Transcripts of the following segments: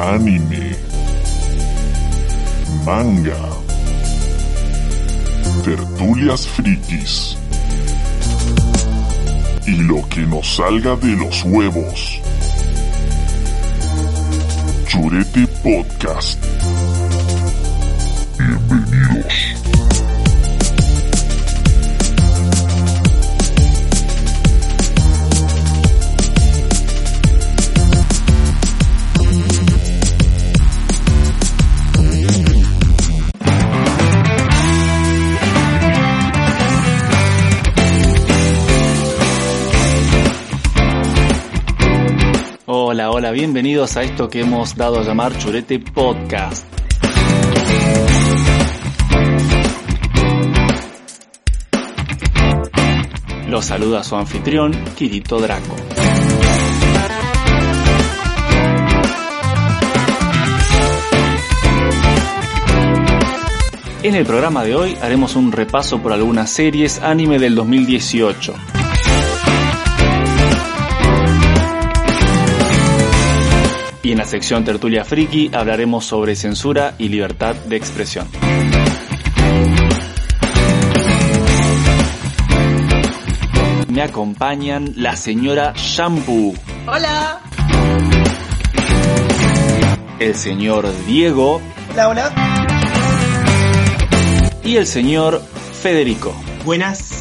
anime, manga, tertulias frikis y lo que nos salga de los huevos. Churete Podcast. Bienvenidos. Hola, hola, bienvenidos a esto que hemos dado a llamar Churete Podcast. Los saluda su anfitrión, Kirito Draco. En el programa de hoy haremos un repaso por algunas series anime del 2018. Sección Tertulia Friki hablaremos sobre censura y libertad de expresión. Me acompañan la señora Shampoo, Hola. el señor Diego Hola, hola. y el señor Federico. Buenas.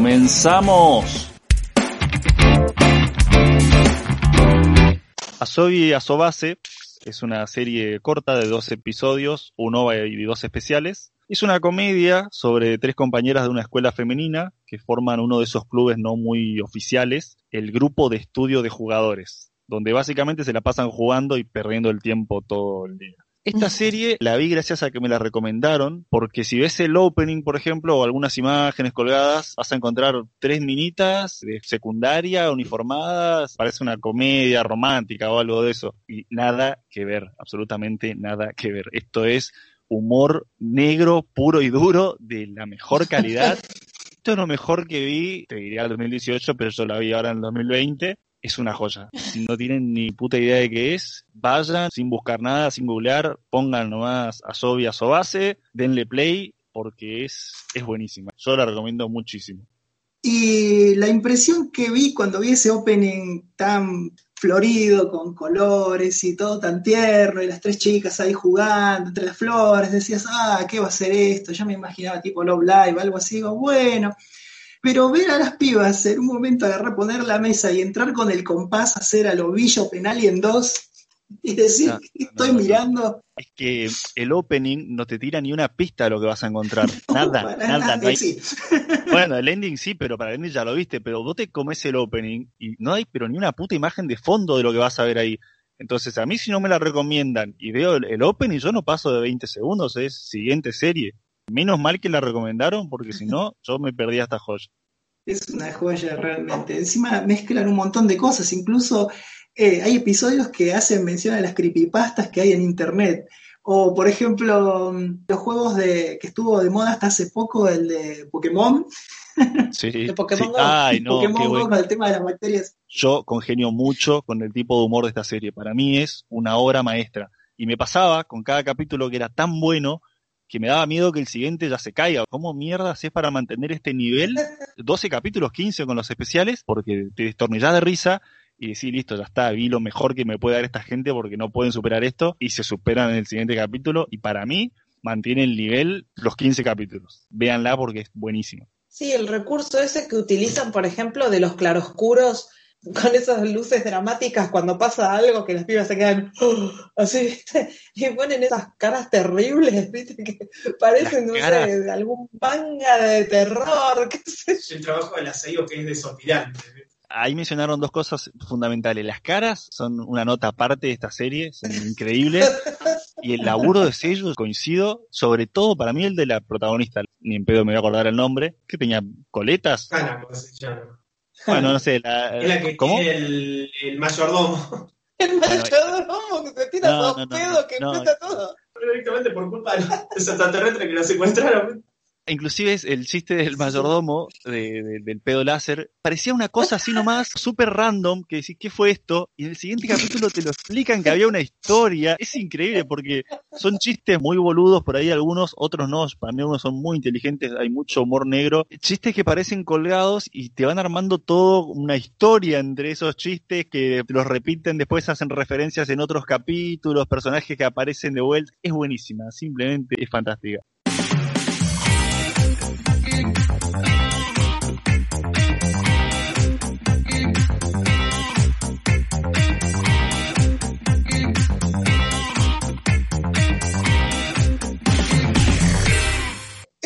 ¡Comenzamos! Asobi Asobase es una serie corta de dos episodios, un OVA y dos especiales. Es una comedia sobre tres compañeras de una escuela femenina que forman uno de esos clubes no muy oficiales, el grupo de estudio de jugadores, donde básicamente se la pasan jugando y perdiendo el tiempo todo el día. Esta serie la vi gracias a que me la recomendaron, porque si ves el opening, por ejemplo, o algunas imágenes colgadas, vas a encontrar tres minitas de secundaria, uniformadas, parece una comedia romántica o algo de eso. Y nada que ver, absolutamente nada que ver. Esto es humor negro, puro y duro, de la mejor calidad. Esto es lo mejor que vi, te diría el 2018, pero yo la vi ahora en el 2020 es una joya. No tienen ni puta idea de qué es, vayan sin buscar nada, sin googlear, pongan nomás a Sobi a Sobase, denle play porque es, es buenísima. Yo la recomiendo muchísimo. Y la impresión que vi cuando vi ese opening tan florido, con colores y todo tan tierno, y las tres chicas ahí jugando entre las flores, decías, ah, ¿qué va a ser esto? Ya me imaginaba tipo Love Live, algo así, digo, bueno. Pero ver a las pibas en un momento agarrar, poner la mesa y entrar con el compás, hacer al ovillo penal y en dos, y decir, No, no, ¿qué estoy no, mirando? Es que el opening no te tira ni una pista de lo que vas a encontrar. Nada, nada. no hay- sí. Bueno, el ending sí, pero para el ending ya lo viste, pero vos te comes el opening y no hay pero ni una puta imagen de fondo de lo que vas a ver ahí. Entonces, a mí si no me la recomiendan y veo el, el opening, yo no paso de 20 segundos, es siguiente serie. Menos mal que la recomendaron, porque si no, yo me perdía esta joya. Es una joya realmente. Encima mezclan un montón de cosas, incluso eh, hay episodios que hacen mención a las creepypastas que hay en internet. O, por ejemplo, mm, los juegos de que estuvo de moda hasta hace poco, el de Pokémon. Sí, De Pokémon sí. Go. Ay, no, Pokémon Go con el tema de las bacterias. yo congenio mucho con el tipo de humor de esta serie. Para mí es una obra maestra. Y me pasaba con cada capítulo que era tan bueno que me daba miedo que el siguiente ya se caiga. ¿Cómo mierda haces para mantener este nivel? 12 capítulos, 15 con los especiales, porque te destornillás de risa y decís, listo, ya está, vi lo mejor que me puede dar esta gente porque no pueden superar esto y se superan en el siguiente capítulo. Y para mí, mantiene el nivel los 15 capítulos. Véanla porque es buenísimo. Sí, el recurso ese que utilizan, por ejemplo, de los claroscuros con esas luces dramáticas cuando pasa algo que las pibas se quedan "Oh", así, ¿viste? Y ponen esas caras terribles, ¿viste? Que parecen, no sé, de algún manga de terror, qué sé yo. el trabajo del aseo que es desopilante. ahí mencionaron dos cosas fundamentales. Las caras son una nota aparte de esta serie, son increíbles. Y el laburo de sellos, coincido, sobre todo para mí el de la protagonista, ni en pedo me voy a acordar el nombre, que tenía coletas. Ana, como se llama. Bueno, no sé, la, Es la que ¿cómo? tiene el, el mayordomo. El mayordomo que se tira No, dos no, no, pedos que no. explota todo. Directamente por culpa de los extraterrestres que lo secuestraron. Inclusive es el chiste del mayordomo de- de- del pedo láser parecía una cosa así nomás, súper random, que decís, ¿qué fue esto? Y en el siguiente capítulo te lo explican que había una historia. Es increíble porque son chistes muy boludos por ahí algunos, otros no. Para mí algunos son muy inteligentes, hay mucho humor negro. Chistes que parecen colgados y te van armando todo una historia entre esos chistes que los repiten después, hacen referencias en otros capítulos, personajes que aparecen de vuelta. Es buenísima, simplemente es fantástica.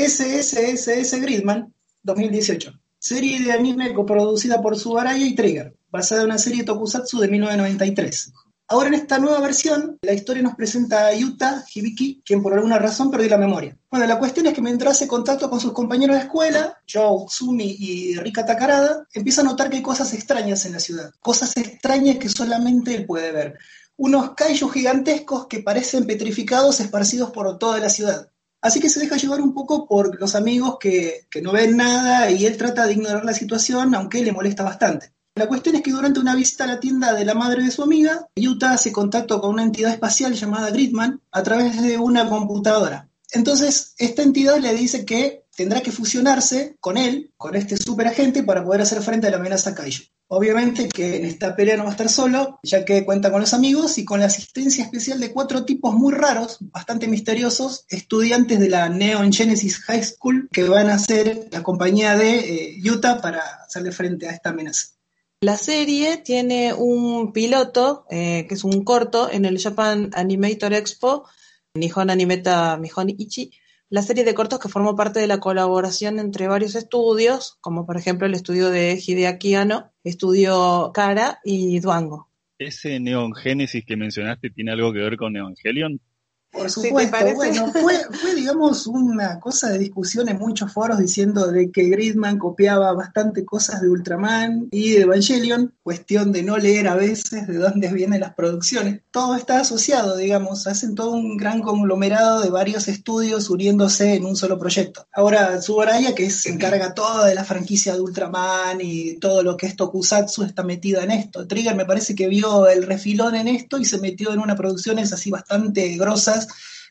SSSS Gridman 2018. Serie de anime coproducida por Subaraya y Trigger, basada en una serie Tokusatsu de 1993. Ahora en esta nueva versión, la historia nos presenta a Yuta Hibiki, quien por alguna razón perdió la memoria. Bueno, la cuestión es que mientras hace contacto con sus compañeros de escuela, Joe Tsumi y Rika Takarada, empieza a notar que hay cosas extrañas en la ciudad. Cosas extrañas que solamente él puede ver. Unos kaiju gigantescos que parecen petrificados esparcidos por toda la ciudad. Así que se deja llevar un poco por los amigos que, que no ven nada y él trata de ignorar la situación, aunque le molesta bastante. La cuestión es que durante una visita a la tienda de la madre de su amiga, Yuta hace contacto con una entidad espacial llamada Gridman a través de una computadora. Entonces, esta entidad le dice que tendrá que fusionarse con él, con este superagente, para poder hacer frente a la amenaza Kaiju. Obviamente que en esta pelea no va a estar solo, ya que cuenta con los amigos y con la asistencia especial de cuatro tipos muy raros, bastante misteriosos, estudiantes de la Neon Genesis High School, que van a ser la compañía de eh, Utah para hacerle frente a esta amenaza. La serie tiene un piloto, eh, que es un corto, en el Japan Animator Expo, Nihon Animeta Mihon Ichi, la serie de cortos que formó parte de la colaboración entre varios estudios, como por ejemplo el estudio de Hideaki Anno, estudio Kara y Duango. ¿Ese Neon Genesis que mencionaste tiene algo que ver con Evangelion? Por Sí, ¿te supuesto, bueno, fue, fue, digamos, una cosa de discusión en muchos foros diciendo de que Gridman copiaba bastante cosas de Ultraman y de Evangelion, cuestión de no leer a veces de dónde vienen las producciones. Todo está asociado, digamos, hacen todo un gran conglomerado de varios estudios uniéndose en un solo proyecto. Ahora, Subaraya, que se encarga toda de la franquicia de Ultraman y todo lo que es Tokusatsu, está metida en esto. Trigger me parece que vio el refilón en esto y se metió en unas producciones así bastante grosas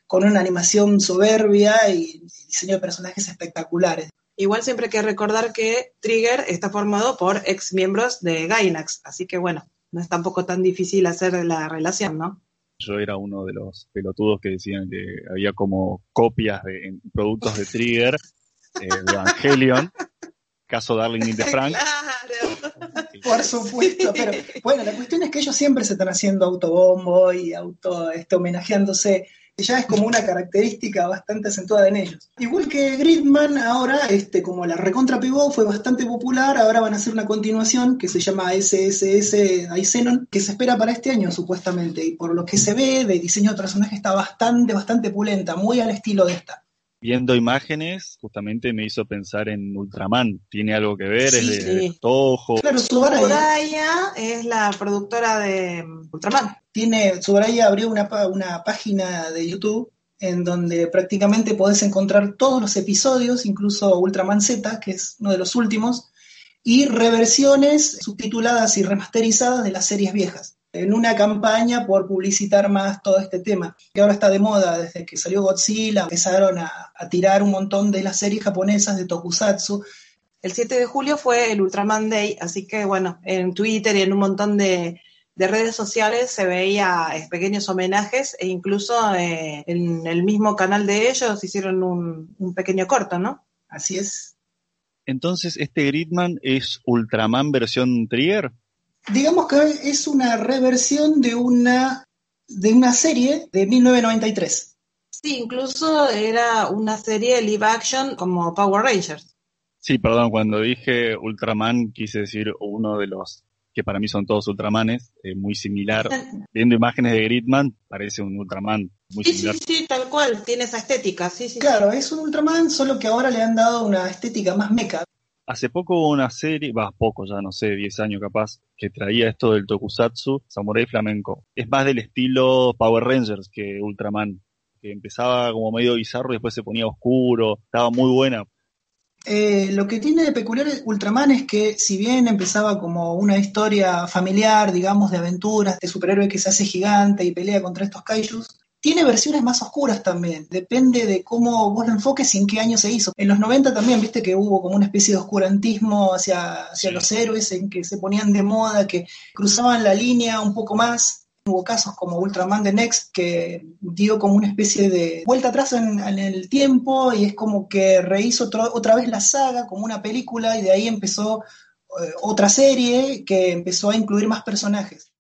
con una animación soberbia y diseño de personajes espectaculares. Igual siempre hay que recordar que Trigger está formado por ex miembros de Gainax, así que bueno, no es tampoco tan difícil hacer la relación, ¿no? Yo era uno de los pelotudos que decían que había como copias de en productos de Trigger, eh, de Evangelion, caso Darling in the Frank. Claro. Por supuesto, pero bueno, la cuestión es que ellos siempre se están haciendo autobombo y auto este, homenajeándose. Ya es como una característica bastante acentuada en ellos. Igual que Gridman, ahora, este, como la recontra pegó, fue bastante popular, ahora van a hacer una continuación que se llama SSS Aizenon, que se espera para este año supuestamente. Y por lo que se ve, de diseño de personaje está bastante, bastante pulenta, muy al estilo de esta. Viendo imágenes, justamente me hizo pensar en Ultraman. ¿Tiene algo que ver? ¿Es de, Sí. de Toho? Claro, Subaraya Soraya es la productora de Ultraman. tiene, Subaraya abrió una, una página de YouTube en donde prácticamente podés encontrar todos los episodios, incluso Ultraman Z, que es uno de los últimos, y reversiones subtituladas y remasterizadas de las series viejas, en una campaña por publicitar más todo este tema, que ahora está de moda, desde que salió Godzilla, empezaron a, a tirar un montón de las series japonesas de Tokusatsu, El 7 de julio fue el Ultraman Day, así que bueno, en Twitter y en un montón de, de redes sociales se veía eh, pequeños homenajes e incluso eh, en el mismo canal de ellos hicieron un, un pequeño corto, ¿no? así es. Entonces, ¿este Gridman es Ultraman versión Trigger? Digamos que es una reversión de una, de una serie de 1993. Sí, incluso era una serie live action como Power Rangers. Sí, perdón, cuando dije Ultraman quise decir uno de los que para mí son todos Ultramanes, eh, muy similar. Viendo imágenes de Gridman, parece un Ultraman muy Sí, sí, similar. sí, tal cual, tiene esa estética, sí, sí. Claro, es un Ultraman, solo que ahora le han dado una estética más meca. Hace poco hubo una serie, va, poco ya, no sé, 10 años capaz, que traía esto del tokusatsu, Samurai Flamenco. Es más del estilo Power Rangers que Ultraman. que empezaba como medio bizarro y después se ponía oscuro, estaba muy buena. Eh, lo que tiene de peculiar Ultraman es que si bien empezaba como una historia familiar, digamos, de aventuras, de superhéroe que se hace gigante y pelea contra estos kaijus, tiene versiones más oscuras también, depende de cómo vos lo enfoques y en qué año se hizo. En los 90 también, viste que hubo como una especie de oscurantismo hacia, hacia Sí. los héroes, en que se ponían de moda, que cruzaban la línea un poco más. Hubo casos como Ultraman The Next que dio como una especie de vuelta atrás en, en el tiempo y es como que rehizo otro- otra vez la saga como una película y de ahí empezó eh, otra serie que empezó a incluir más personajes.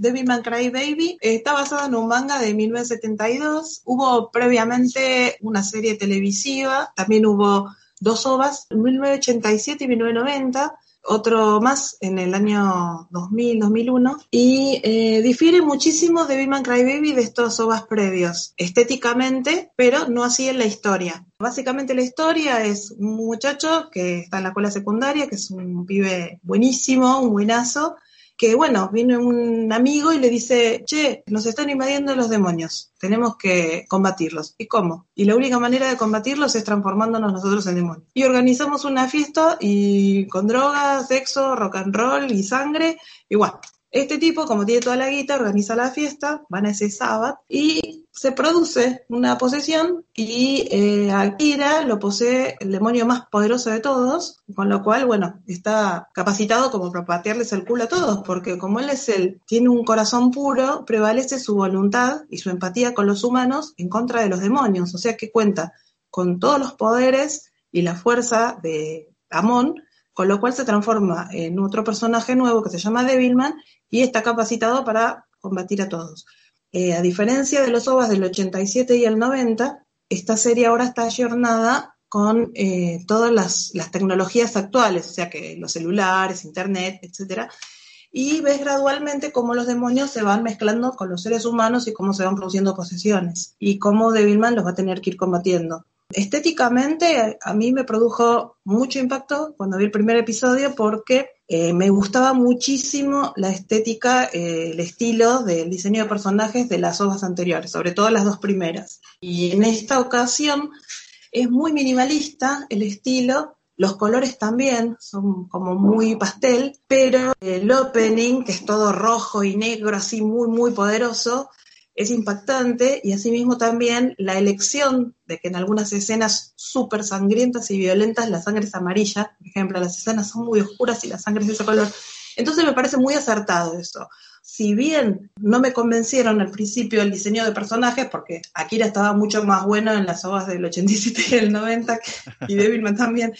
Devilman Crybaby está basada en un manga de 1972. Hubo previamente una serie televisiva, también hubo dos ovas, en 1987 y 1990, otro más en el año 2000-2001, y eh, difiere muchísimo de Devilman Crybaby de estos ovas previos, estéticamente, pero no así en la historia. Básicamente la historia es un muchacho que está en la escuela secundaria, que es un pibe buenísimo, un buenazo, que bueno, viene un amigo y le dice, che, nos están invadiendo los demonios, tenemos que combatirlos. ¿Y cómo? Y la única manera de combatirlos es transformándonos nosotros en demonios. Y organizamos una fiesta y con drogas, sexo, rock and roll y sangre, igual. Este tipo, como tiene toda la guita, organiza la fiesta, van a ese sábado y se produce una posesión y eh, Akira lo posee el demonio más poderoso de todos, con lo cual, bueno, está capacitado como para patearles el culo a todos, porque como él es él, tiene un corazón puro, prevalece su voluntad y su empatía con los humanos en contra de los demonios, o sea que cuenta con todos los poderes y la fuerza de Amon, con lo cual se transforma en otro personaje nuevo que se llama Devilman y está capacitado para combatir a todos. Eh, a diferencia de los OVAs del 87 y el 90, esta serie ahora está ayornada con eh, todas las, las tecnologías actuales, o sea que los celulares, internet, etcétera, y ves gradualmente cómo los demonios se van mezclando con los seres humanos y cómo se van produciendo posesiones y cómo Devilman los va a tener que ir combatiendo. Estéticamente a mí me produjo mucho impacto cuando vi el primer episodio porque eh, me gustaba muchísimo la estética, eh, el estilo del diseño de personajes de las obras anteriores, sobre todo las dos primeras. Y en esta ocasión es muy minimalista el estilo, los colores también son como muy pastel, pero el opening, que es todo rojo y negro, así muy, muy poderoso, es impactante y asimismo también la elección de que en algunas escenas súper sangrientas y violentas la sangre es amarilla, por ejemplo, las escenas son muy oscuras y la sangre es de ese color. Entonces me parece muy acertado eso. Si bien no me convencieron al principio el diseño de personajes, porque Akira estaba mucho más bueno en las obras del 87 y el 90, que, y Devilman también,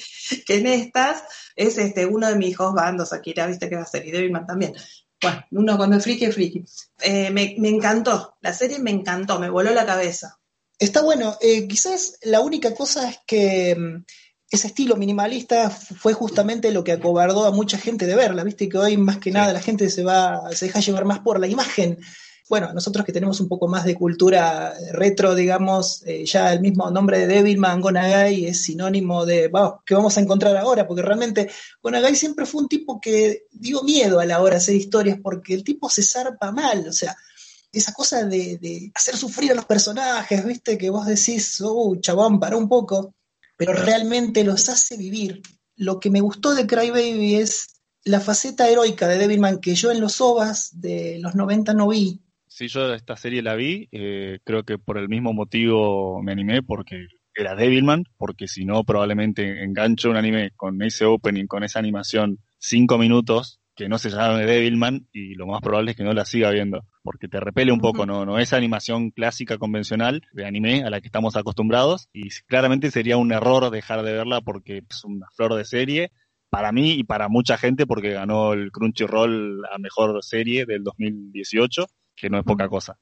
que en estas, es este uno de mis hijos bandos, Akira, viste que va a ser, y Devilman también. Bueno, uno cuando es friki es friki. Eh, me, me, encantó, la serie me encantó, me voló la cabeza. Está bueno, eh, quizás la única cosa es que mm, ese estilo minimalista fue justamente lo que acobardó a mucha gente de verla, viste que hoy más que sí. nada la gente se va, se deja llevar más por la imagen. Bueno, nosotros que tenemos un poco más de cultura retro, digamos, eh, ya el mismo nombre de Devilman, Gonagai, es sinónimo de, wow, ¿qué vamos a encontrar ahora? Porque realmente Gonagai siempre fue un tipo que dio miedo a la hora de hacer historias, porque el tipo se zarpa mal, o sea, esa cosa de, de hacer sufrir a los personajes, viste, que vos decís, oh, chabón, para un poco, pero realmente los hace vivir. Lo que me gustó de Crybaby es la faceta heroica de Devilman que yo en los OVAs de los 90 no vi, Sí, yo esta serie la vi, eh, creo que por el mismo motivo me animé, porque era Devilman, porque si no probablemente engancho un anime con ese opening, con esa animación, cinco minutos, que no se llame Devilman, y lo más probable es que no la siga viendo, porque te repele un poco, ¿no? No esa animación clásica convencional de anime a la que estamos acostumbrados, y claramente sería un error dejar de verla porque es una flor de serie, para mí y para mucha gente, porque ganó el Crunchyroll a mejor serie del 2018 que no es poca cosa.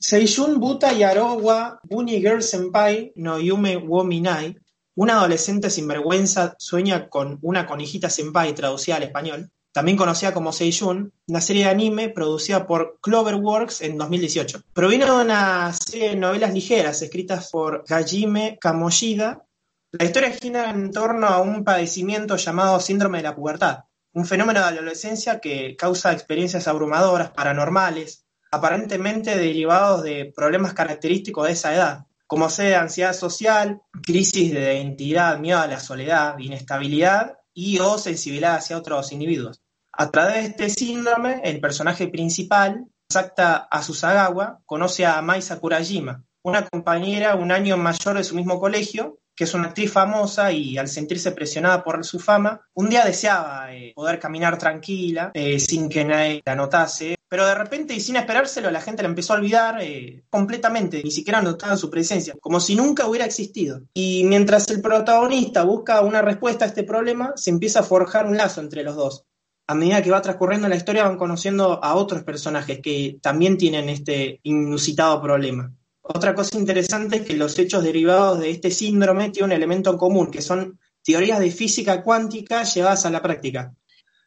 Seiyun Buta Yarowa Bunny Girl Senpai no Yume wo Minai, una adolescente sinvergüenza sueña con una conejita senpai traducida al español, también conocida como Seiyun, una serie de anime producida por Cloverworks en 2018. Provino de una serie de novelas ligeras escritas por Hajime Kamoshida. La historia gira en torno a un padecimiento llamado síndrome de la pubertad, un fenómeno de la adolescencia que causa experiencias abrumadoras, paranormales, aparentemente derivados de problemas característicos de esa edad, como sea ansiedad social, crisis de identidad, miedo a la soledad, inestabilidad y o sensibilidad hacia otros individuos. A través de este síndrome, el personaje principal, Sakta Asusagawa, conoce a Mai Sakurajima, una compañera un año mayor de su mismo colegio, que es una actriz famosa y al sentirse presionada por su fama, un día deseaba eh, poder caminar tranquila, eh, sin que nadie la notase, pero de repente y sin esperárselo la gente la empezó a olvidar eh, completamente, ni siquiera notaba su presencia, como si nunca hubiera existido. Y mientras el protagonista busca una respuesta a este problema, se empieza a forjar un lazo entre los dos. A medida que va transcurriendo la historia van conociendo a otros personajes que también tienen este inusitado problema. Otra cosa interesante es que los hechos derivados de este síndrome tienen un elemento en común, que son teorías de física cuántica llevadas a la práctica.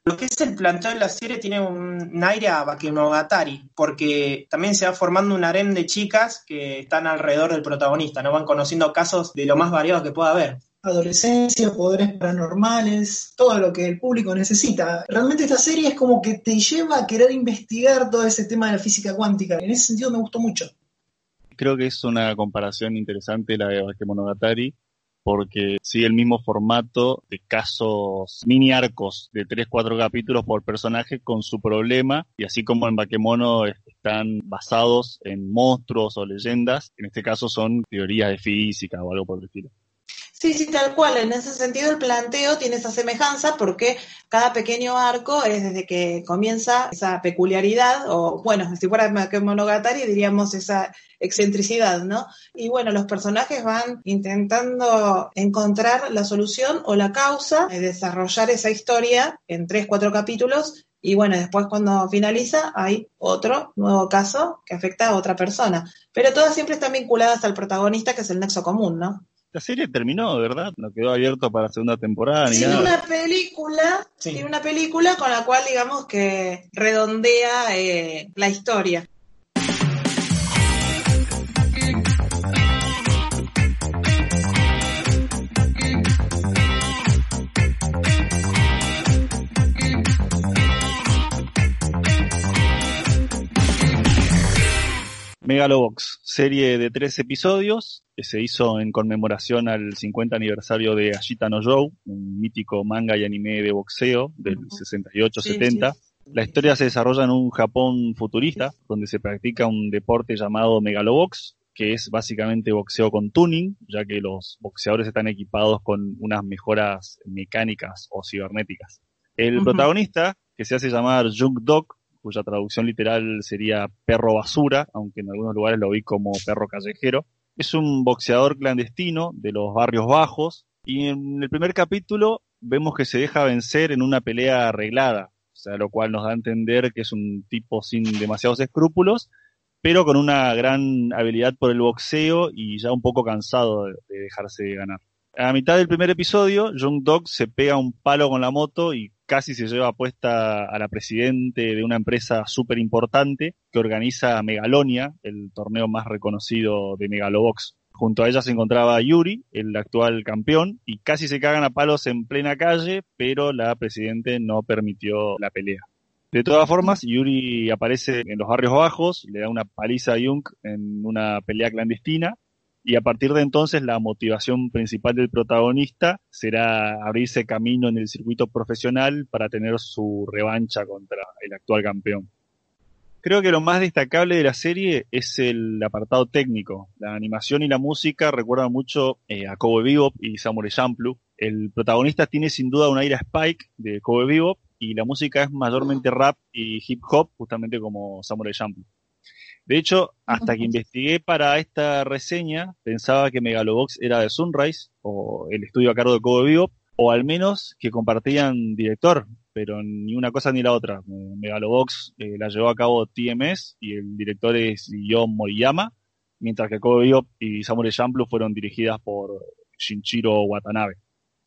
Lo que es el planteo de la serie tiene un aire a Bakemonogatari, porque también se va formando un harem de chicas que están alrededor del protagonista, no van conociendo casos de lo más variados que pueda haber. Adolescencia, poderes paranormales, todo lo que el público necesita. Realmente esta serie es como que te lleva a querer investigar todo ese tema de la física cuántica. En ese sentido me gustó mucho creo que es una comparación interesante la de Bakemonogatari, porque sigue el mismo formato de casos mini arcos de 3-4 capítulos por personaje con su problema, y así como en Bakemono están basados en monstruos o leyendas, en este caso son teorías de física o algo por el estilo. Sí, sí, tal cual. En ese sentido el planteo tiene esa semejanza porque cada pequeño arco es desde que comienza esa peculiaridad, o bueno, si fuera Monogatari diríamos esa excentricidad, ¿no? Y bueno, los personajes van intentando encontrar la solución o la causa, de desarrollar esa historia en tres, cuatro capítulos y bueno, después cuando finaliza hay otro nuevo caso que afecta a otra persona. Pero todas siempre están vinculadas al protagonista, que es el nexo común, ¿no? La serie terminó, ¿verdad? No quedó abierto para segunda temporada ni tiene nada. una película, Sí. tiene una película con la cual digamos que redondea eh, la historia. Megalobox, serie de tres episodios que se hizo en conmemoración al 50 aniversario de Ashita no Joe, un mítico manga y anime de boxeo del Ujú. 68-70. Sí, sí. La historia se desarrolla en un Japón futurista, donde se practica un deporte llamado Megalobox, que es básicamente boxeo con tuning, ya que los boxeadores están equipados con unas mejoras mecánicas o cibernéticas. El protagonista, que se hace llamar Junk Dog, cuya traducción literal sería perro basura, aunque en algunos lugares lo vi como perro callejero, es un boxeador clandestino de los barrios bajos y en el primer capítulo vemos que se deja vencer en una pelea arreglada, o sea, lo cual nos da a entender que es un tipo sin demasiados escrúpulos, pero con una gran habilidad por el boxeo y ya un poco cansado de, de dejarse ganar. A mitad del primer episodio, Young Dog se pega un palo con la moto y casi se lleva puesta a la presidente de una empresa súper importante que organiza Megalonia, el torneo más reconocido de Megalobox. Junto a ella se encontraba Yuri, el actual campeón, y casi se cagan a palos en plena calle, pero la presidente no permitió la pelea. De todas formas, Yuri aparece en los barrios bajos, le da una paliza a Jung en una pelea clandestina, y a partir de entonces la motivación principal del protagonista será abrirse camino en el circuito profesional para tener su revancha contra el actual campeón. Creo que lo más destacable de la serie es el apartado técnico. La animación y la música recuerdan mucho eh, a Cowboy Bebop y Samurai Champloo. El protagonista tiene sin duda un aire Spike de Cowboy Bebop y la música es mayormente rap y hip hop, justamente como Samurai Champloo. De hecho, hasta que investigué para esta reseña, pensaba que Megalobox era de Sunrise, o el estudio a cargo de Cowboy Bebop, o al menos que compartían director. pero ni una cosa ni la otra. Megalobox eh, la llevó a cabo TMS y el director es Yo Moriyama, mientras que Kobe Bebop y Samurai Champloo fueron dirigidas por Shinichiro Watanabe.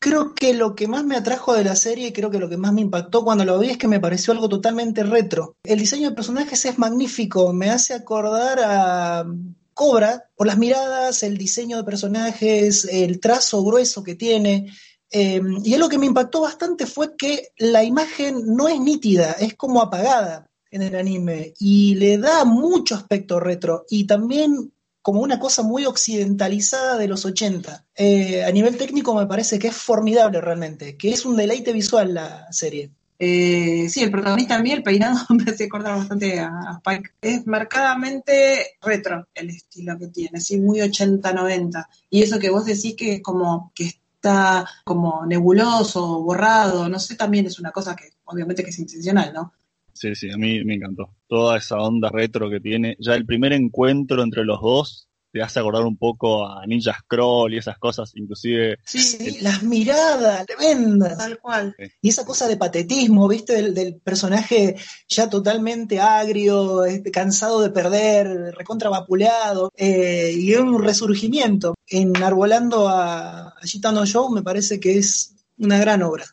Creo que lo que más me atrajo de la serie y creo que lo que más me impactó cuando lo vi es que me pareció algo totalmente retro. El diseño de personajes es magnífico, me hace acordar a Cobra por las miradas, el diseño de personajes, el trazo grueso que tiene. Eh, y algo que me impactó bastante fue que la imagen no es nítida, es como apagada en el anime y le da mucho aspecto retro y también como una cosa muy occidentalizada de los 80. Eh, a nivel técnico me parece que es formidable realmente, que es un deleite visual la serie. Eh, sí, el protagonista a mí, el peinado, me hace acordar bastante a, a Spike. Es marcadamente retro el estilo que tiene, sí, muy 80-90. Y eso que vos decís que es como que está como nebuloso, borrado, no sé, también es una cosa que obviamente que es intencional, ¿no? Sí, sí, a mí me encantó. Toda esa onda retro que tiene. Ya el primer encuentro entre los dos te hace acordar un poco a Ninja Scroll y esas cosas, inclusive... Sí, sí, las miradas tremendas. Tal cual. Y esa cosa de patetismo, ¿viste? Del, del personaje ya totalmente agrio, este, cansado de perder, recontravapuleado, eh, y un resurgimiento. Enarbolando a, a Gitano Show me parece que es una gran obra.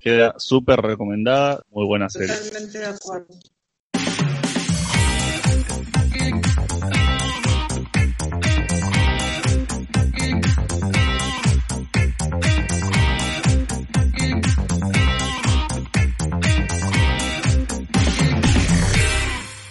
Queda súper recomendada, muy buena serie. Totalmente de acuerdo.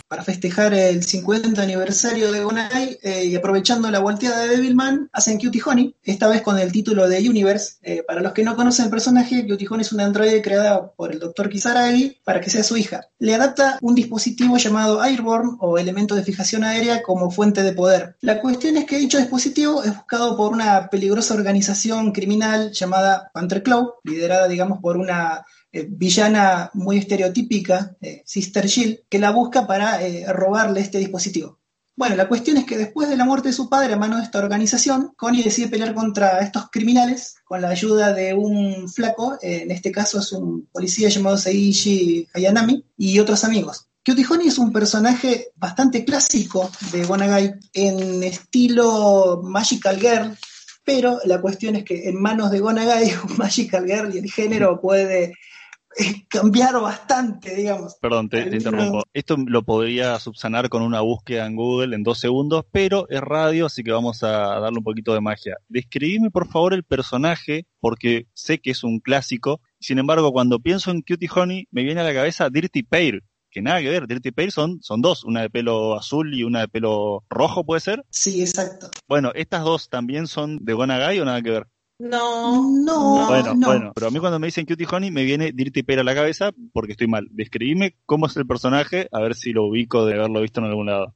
Para festejar el 50 aniversario de Gonai eh, y aprovechando la volteada de Devilman, hacen Cutie Honey, esta vez con el título de Universe. Eh, para los que no conocen el personaje, Cutie Honey es una androide creada por el Dr. Kisaragi para que sea su hija. Le adapta un dispositivo llamado Airborne o elemento de fijación aérea como fuente de poder. La cuestión es que dicho dispositivo es buscado por una peligrosa organización criminal llamada Panther Claw, liderada digamos por una eh, villana muy estereotípica, eh, Sister Jill, que la busca para eh, robarle este dispositivo. Bueno, la cuestión es que después de la muerte de su padre a mano de esta organización, Connie decide pelear contra estos criminales con la ayuda de un flaco, en este caso es un policía llamado Seiji Hayanami, y otros amigos. Cutie Honey es un personaje bastante clásico de Gonagai en estilo Magical Girl, pero la cuestión es que en manos de Gonagai, un Magical Girl y el género puede cambiar bastante, digamos. Perdón, te, te interrumpo. Esto lo podría subsanar con una búsqueda en Google en dos segundos, pero es radio, así que vamos a darle un poquito de magia. Describime, por favor, el personaje, porque sé que es un clásico. Sin embargo, cuando pienso en Cutie Honey, me viene a la cabeza Dirty Pair, que nada que ver. Dirty Pair son, son dos, una de pelo azul y una de pelo rojo, ¿puede ser? Sí, exacto. Bueno, ¿estas dos también son de Gonagai o nada que ver? No, No, bueno, no. bueno, pero a mí cuando me dicen Cutie Honey me viene Dirty Pair a la cabeza porque estoy mal. Describime cómo es el personaje, a ver si lo ubico de haberlo visto en algún lado.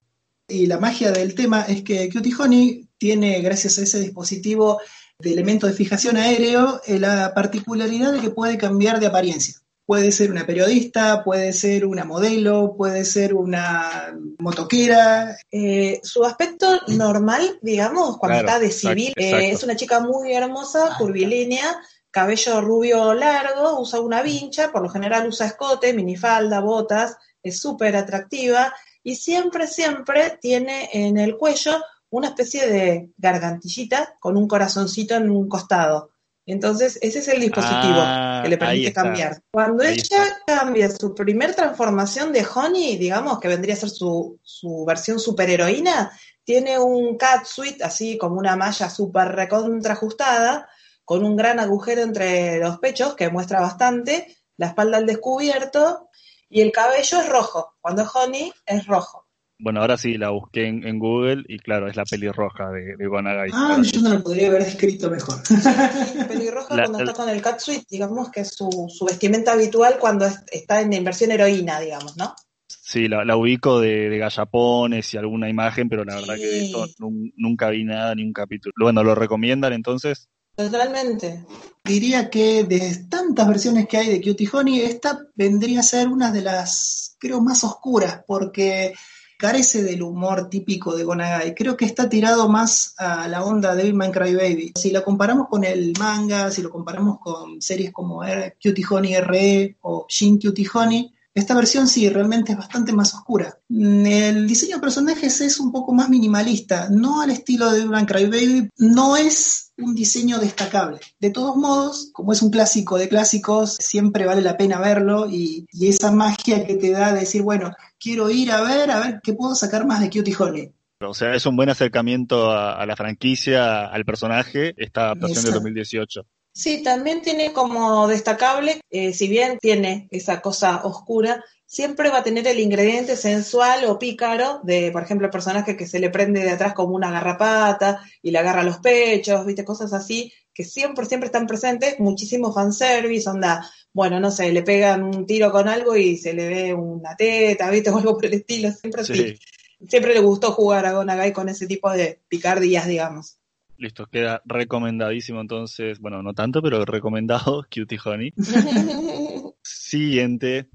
Y la magia del tema es que Cutie Honey tiene, gracias a ese dispositivo de elemento de fijación aéreo, eh, la particularidad de que puede cambiar de apariencia. Puede ser una periodista, puede ser una modelo, puede ser una motoquera. Eh, su aspecto normal, digamos, cuando Claro, está de exacto, civil, eh, es una chica muy hermosa, curvilínea, cabello rubio largo, usa una vincha, por lo general usa escote, minifalda, botas, es súper atractiva y siempre, siempre tiene en el cuello una especie de gargantillita con un corazoncito en un costado. Entonces, ese es el dispositivo Ah, que le permite cambiar. Cuando Ahí ella cambia su primer transformación de Honey, digamos, que vendría a ser su, su versión superheroína, tiene un catsuit, así como una malla súper recontra ajustada, con un gran agujero entre los pechos que muestra bastante, la espalda al descubierto, y el cabello es rojo. Cuando es Honey, es rojo. Bueno, ahora sí la busqué en, en Google y claro, es la pelirroja de, de Gonagai. Ah, yo no lo podría haber descrito mejor. Pelirroja La- cuando la- está con el catsuit, digamos que es su, su vestimenta habitual cuando es- está en inversión heroína, digamos, ¿no? Sí, la, la ubico de, de gallapones y alguna imagen, pero la verdad que de esto nun- nunca vi nada, ni un capítulo. Bueno, ¿lo recomiendan entonces? Totalmente. Diría que de tantas versiones que hay de Cutie Honey, esta vendría a ser una de las, creo, más oscuras, porque carece del humor típico de Gonagai. Creo que está tirado más a la onda de My Cry Baby. Si lo comparamos con el manga, si lo comparamos con series como eh, Cutie Honey RE o Shin Cutie Honey, esta versión sí, realmente es bastante más oscura. Mm, El diseño de personajes es un poco más minimalista, no al estilo de Devil Cry Baby, no es un diseño destacable. De todos modos, como es un clásico de clásicos, siempre vale la pena verlo y, y esa magia que te da de decir, bueno, quiero ir a ver, a ver qué puedo sacar más de Cutie Honey. O sea, es un buen acercamiento a, a la franquicia, al personaje, esta adaptación Exacto. 2018. Sí, también tiene como destacable, eh, si bien tiene esa cosa oscura, siempre va a tener el ingrediente sensual o pícaro de, por ejemplo, el personaje que se le prende de atrás como una garrapata y le agarra los pechos, viste, cosas así, que siempre, siempre están presentes, muchísimo fanservice, onda, bueno, no sé, le pegan un tiro con algo y se le ve una teta, viste, o algo por el estilo, siempre así. Siempre le gustó jugar a Gonagai con ese tipo de picardías, digamos. Listo, queda recomendadísimo entonces, bueno, no tanto, pero recomendado Cutie Honey. Siguiente.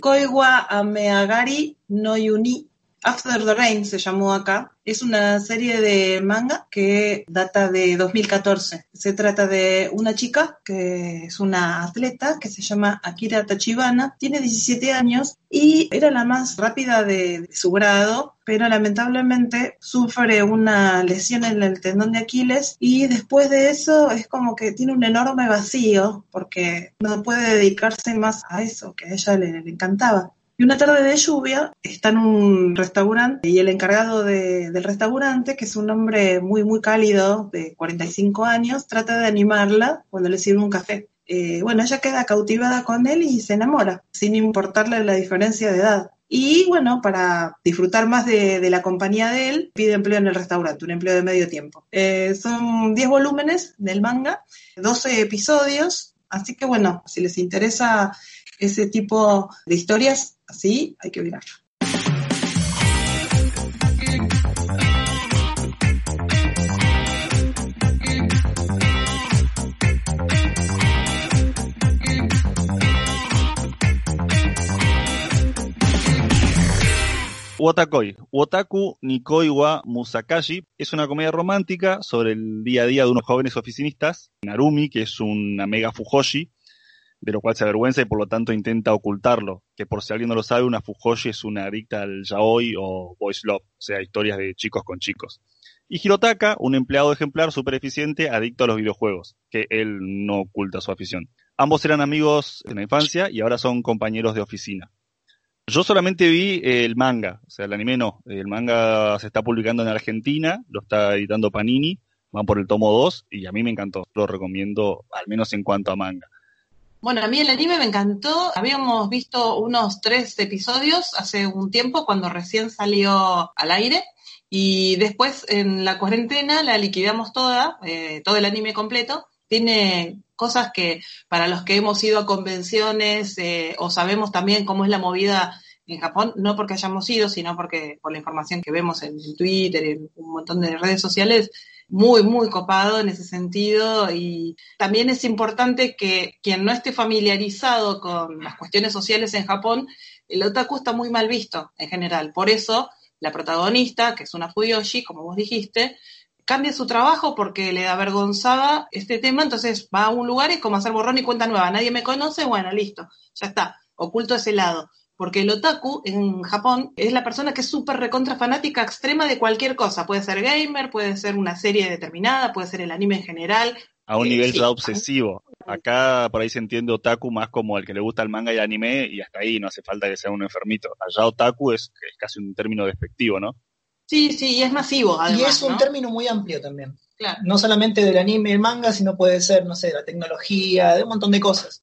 Koiwa Ameagari no Yuni After the Rain se llamó acá. Es una serie de manga que data de 2014. Se trata de una chica que es una atleta que se llama Akira Tachibana. Tiene 17 años y era la más rápida de, su grado, pero lamentablemente sufre una lesión en el tendón de Aquiles y después de eso es como que tiene un enorme vacío porque no puede dedicarse más a eso que a ella le encantaba. Y una tarde de lluvia está en un restaurante y el encargado de- del restaurante, que es un hombre muy, muy cálido, de 45 años, trata de animarla cuando le sirve un café. Eh, bueno, ella queda cautivada con él y se enamora, sin importarle la diferencia de edad. Y bueno, para disfrutar más de, de la compañía de él, pide empleo en el restaurante, un empleo de medio tiempo. Eh, son 10 volúmenes del manga, 12 episodios, así que bueno, si les interesa ese tipo de historias, así hay que mirarlo. Wotakoi. Wotaku Nikoi wa Musakashi es una comedia romántica sobre el día a día de unos jóvenes oficinistas. Narumi, que es una mega fujoshi, de lo cual se avergüenza y por lo tanto intenta ocultarlo. Que por si alguien no lo sabe, una fujoshi es una adicta al yaoi o boys love, o sea, historias de chicos con chicos. Y Hirotaka, un empleado ejemplar súper eficiente, adicto a los videojuegos, que él no oculta su afición. Ambos eran amigos en la infancia y ahora son compañeros de oficina. Yo solamente vi eh, el manga, o sea, el anime no. El manga se está publicando en Argentina, lo está editando Panini, van por el tomo 2 y a mí me encantó. Lo recomiendo, al menos en cuanto a manga. Bueno, a mí el anime me encantó. Habíamos visto unos tres episodios hace un tiempo cuando recién salió al aire y después en la cuarentena la liquidamos toda, eh, todo el anime completo. Tiene cosas que para los que hemos ido a convenciones eh, o sabemos también cómo es la movida en Japón, no porque hayamos ido, sino porque por la información que vemos en, Twitter, en un montón de redes sociales, muy, muy copado en ese sentido y también es importante que quien no esté familiarizado con las cuestiones sociales en Japón, el otaku está muy mal visto en general. Por eso, la protagonista, que es una fuyoshi, como vos dijiste, cambia su trabajo porque le avergonzaba este tema, entonces va a un lugar y es como hacer borrón y cuenta nueva. Nadie me conoce, bueno, listo, ya está, oculto ese lado. Porque el otaku en Japón es la persona que es súper recontra fanática extrema de cualquier cosa. Puede ser gamer, puede ser una serie determinada, puede ser el anime en general. A un Eh, nivel sí. ya obsesivo. Acá por ahí se entiende otaku más como el que le gusta el manga y el anime y hasta ahí no hace falta que sea un enfermito. Allá otaku es, es casi un término despectivo, ¿no? Sí, sí, y es masivo, además. y es un ¿no? término muy amplio también. Claro. No solamente del anime y el manga, sino puede ser, no sé, de la tecnología, de un montón de cosas.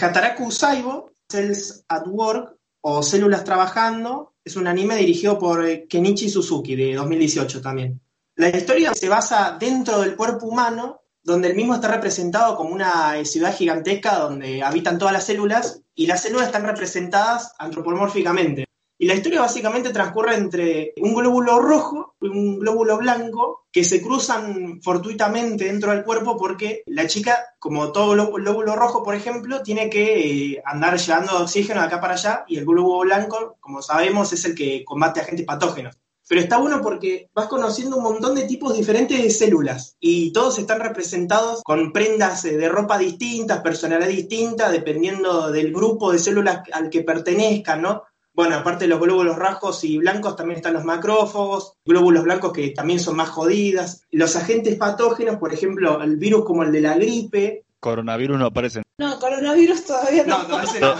Hataraku Saibo, Cells at Work, o Células Trabajando. Es un anime dirigido por eh, Kenichi Suzuki de 2018 también. La historia se basa dentro del cuerpo humano, donde el mismo está representado como una eh, ciudad gigantesca donde habitan todas las células y las células están representadas antropomórficamente. Y la historia básicamente transcurre entre un glóbulo rojo y un glóbulo blanco que se cruzan fortuitamente dentro del cuerpo porque la chica, como todo glóbulo rojo, por ejemplo, tiene que eh, andar llevando oxígeno de acá para allá y el glóbulo blanco, como sabemos, es el que combate agentes patógenos. Pero está bueno porque vas conociendo un montón de tipos diferentes de células y todos están representados con prendas eh, de ropa distintas, personalidad distinta, dependiendo del grupo de células al que pertenezcan, ¿no? Bueno, aparte de los glóbulos rojos y blancos, también están los macrófagos, glóbulos blancos que también son más jodidas. Los agentes patógenos, por ejemplo, el virus como el de la gripe. Coronavirus no aparece. No, coronavirus todavía no. No, no, ese no.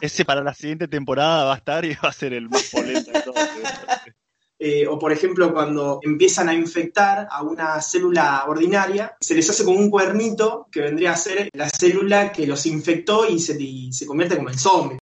Ese para la siguiente temporada va a estar y va a ser el más polento de todos. Eh, o por ejemplo cuando empiezan a infectar a una célula ordinaria, se les hace como un cuernito que vendría a ser la célula que los infectó y se, y se convierte como en zombie.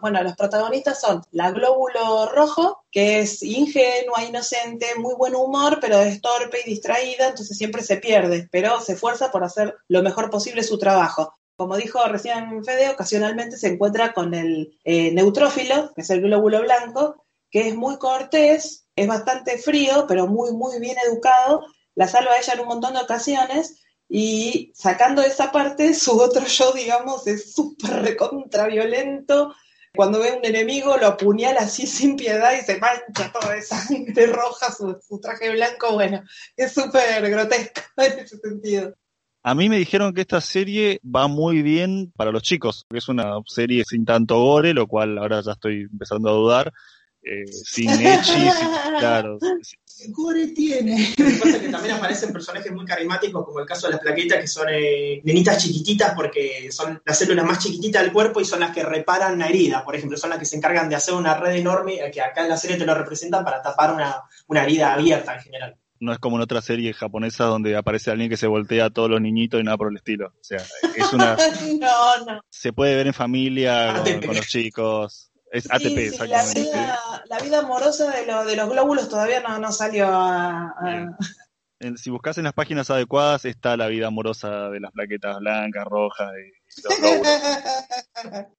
Bueno, los protagonistas son la glóbulo rojo, que es ingenua, inocente, muy buen humor, pero es torpe y distraída, entonces siempre se pierde, pero se esfuerza por hacer lo mejor posible su trabajo. Como dijo recién Fede, ocasionalmente se encuentra con el eh, neutrófilo, que es el glóbulo blanco, que es muy cortés, es bastante frío, pero muy, muy bien educado, la salva a ella en un montón de ocasiones, y sacando esa parte, su otro yo, digamos, es súper recontra violento, cuando ve un enemigo lo apuñala así sin piedad y se mancha todo de sangre roja su, su traje blanco. Bueno, es súper grotesco en ese sentido. A mí me dijeron que esta serie va muy bien para los chicos, que es una serie sin tanto gore, lo cual ahora ya estoy empezando a dudar. Eh, sin Echi, claro. Gore tiene. Lo que pasa es que también aparecen personajes muy carismáticos, como el caso de las plaquetas, que son eh, nenitas chiquititas, porque son las células más chiquititas del cuerpo y son las que reparan la herida. Por ejemplo, son las que se encargan de hacer una red enorme, eh, que acá en la serie te lo representan para tapar una, una herida abierta en general. No es como en otra serie japonesa donde aparece alguien que se voltea a todos los niñitos y nada por el estilo. O sea, es una, no, no. se puede ver en familia con, ATP. con los chicos. Es Sí, ATP, sí, la, vida, la vida amorosa de, lo- de los glóbulos todavía no, no salió a, a- En- si buscas en las páginas adecuadas está la vida amorosa de las plaquetas blancas, rojas y los glóbulos.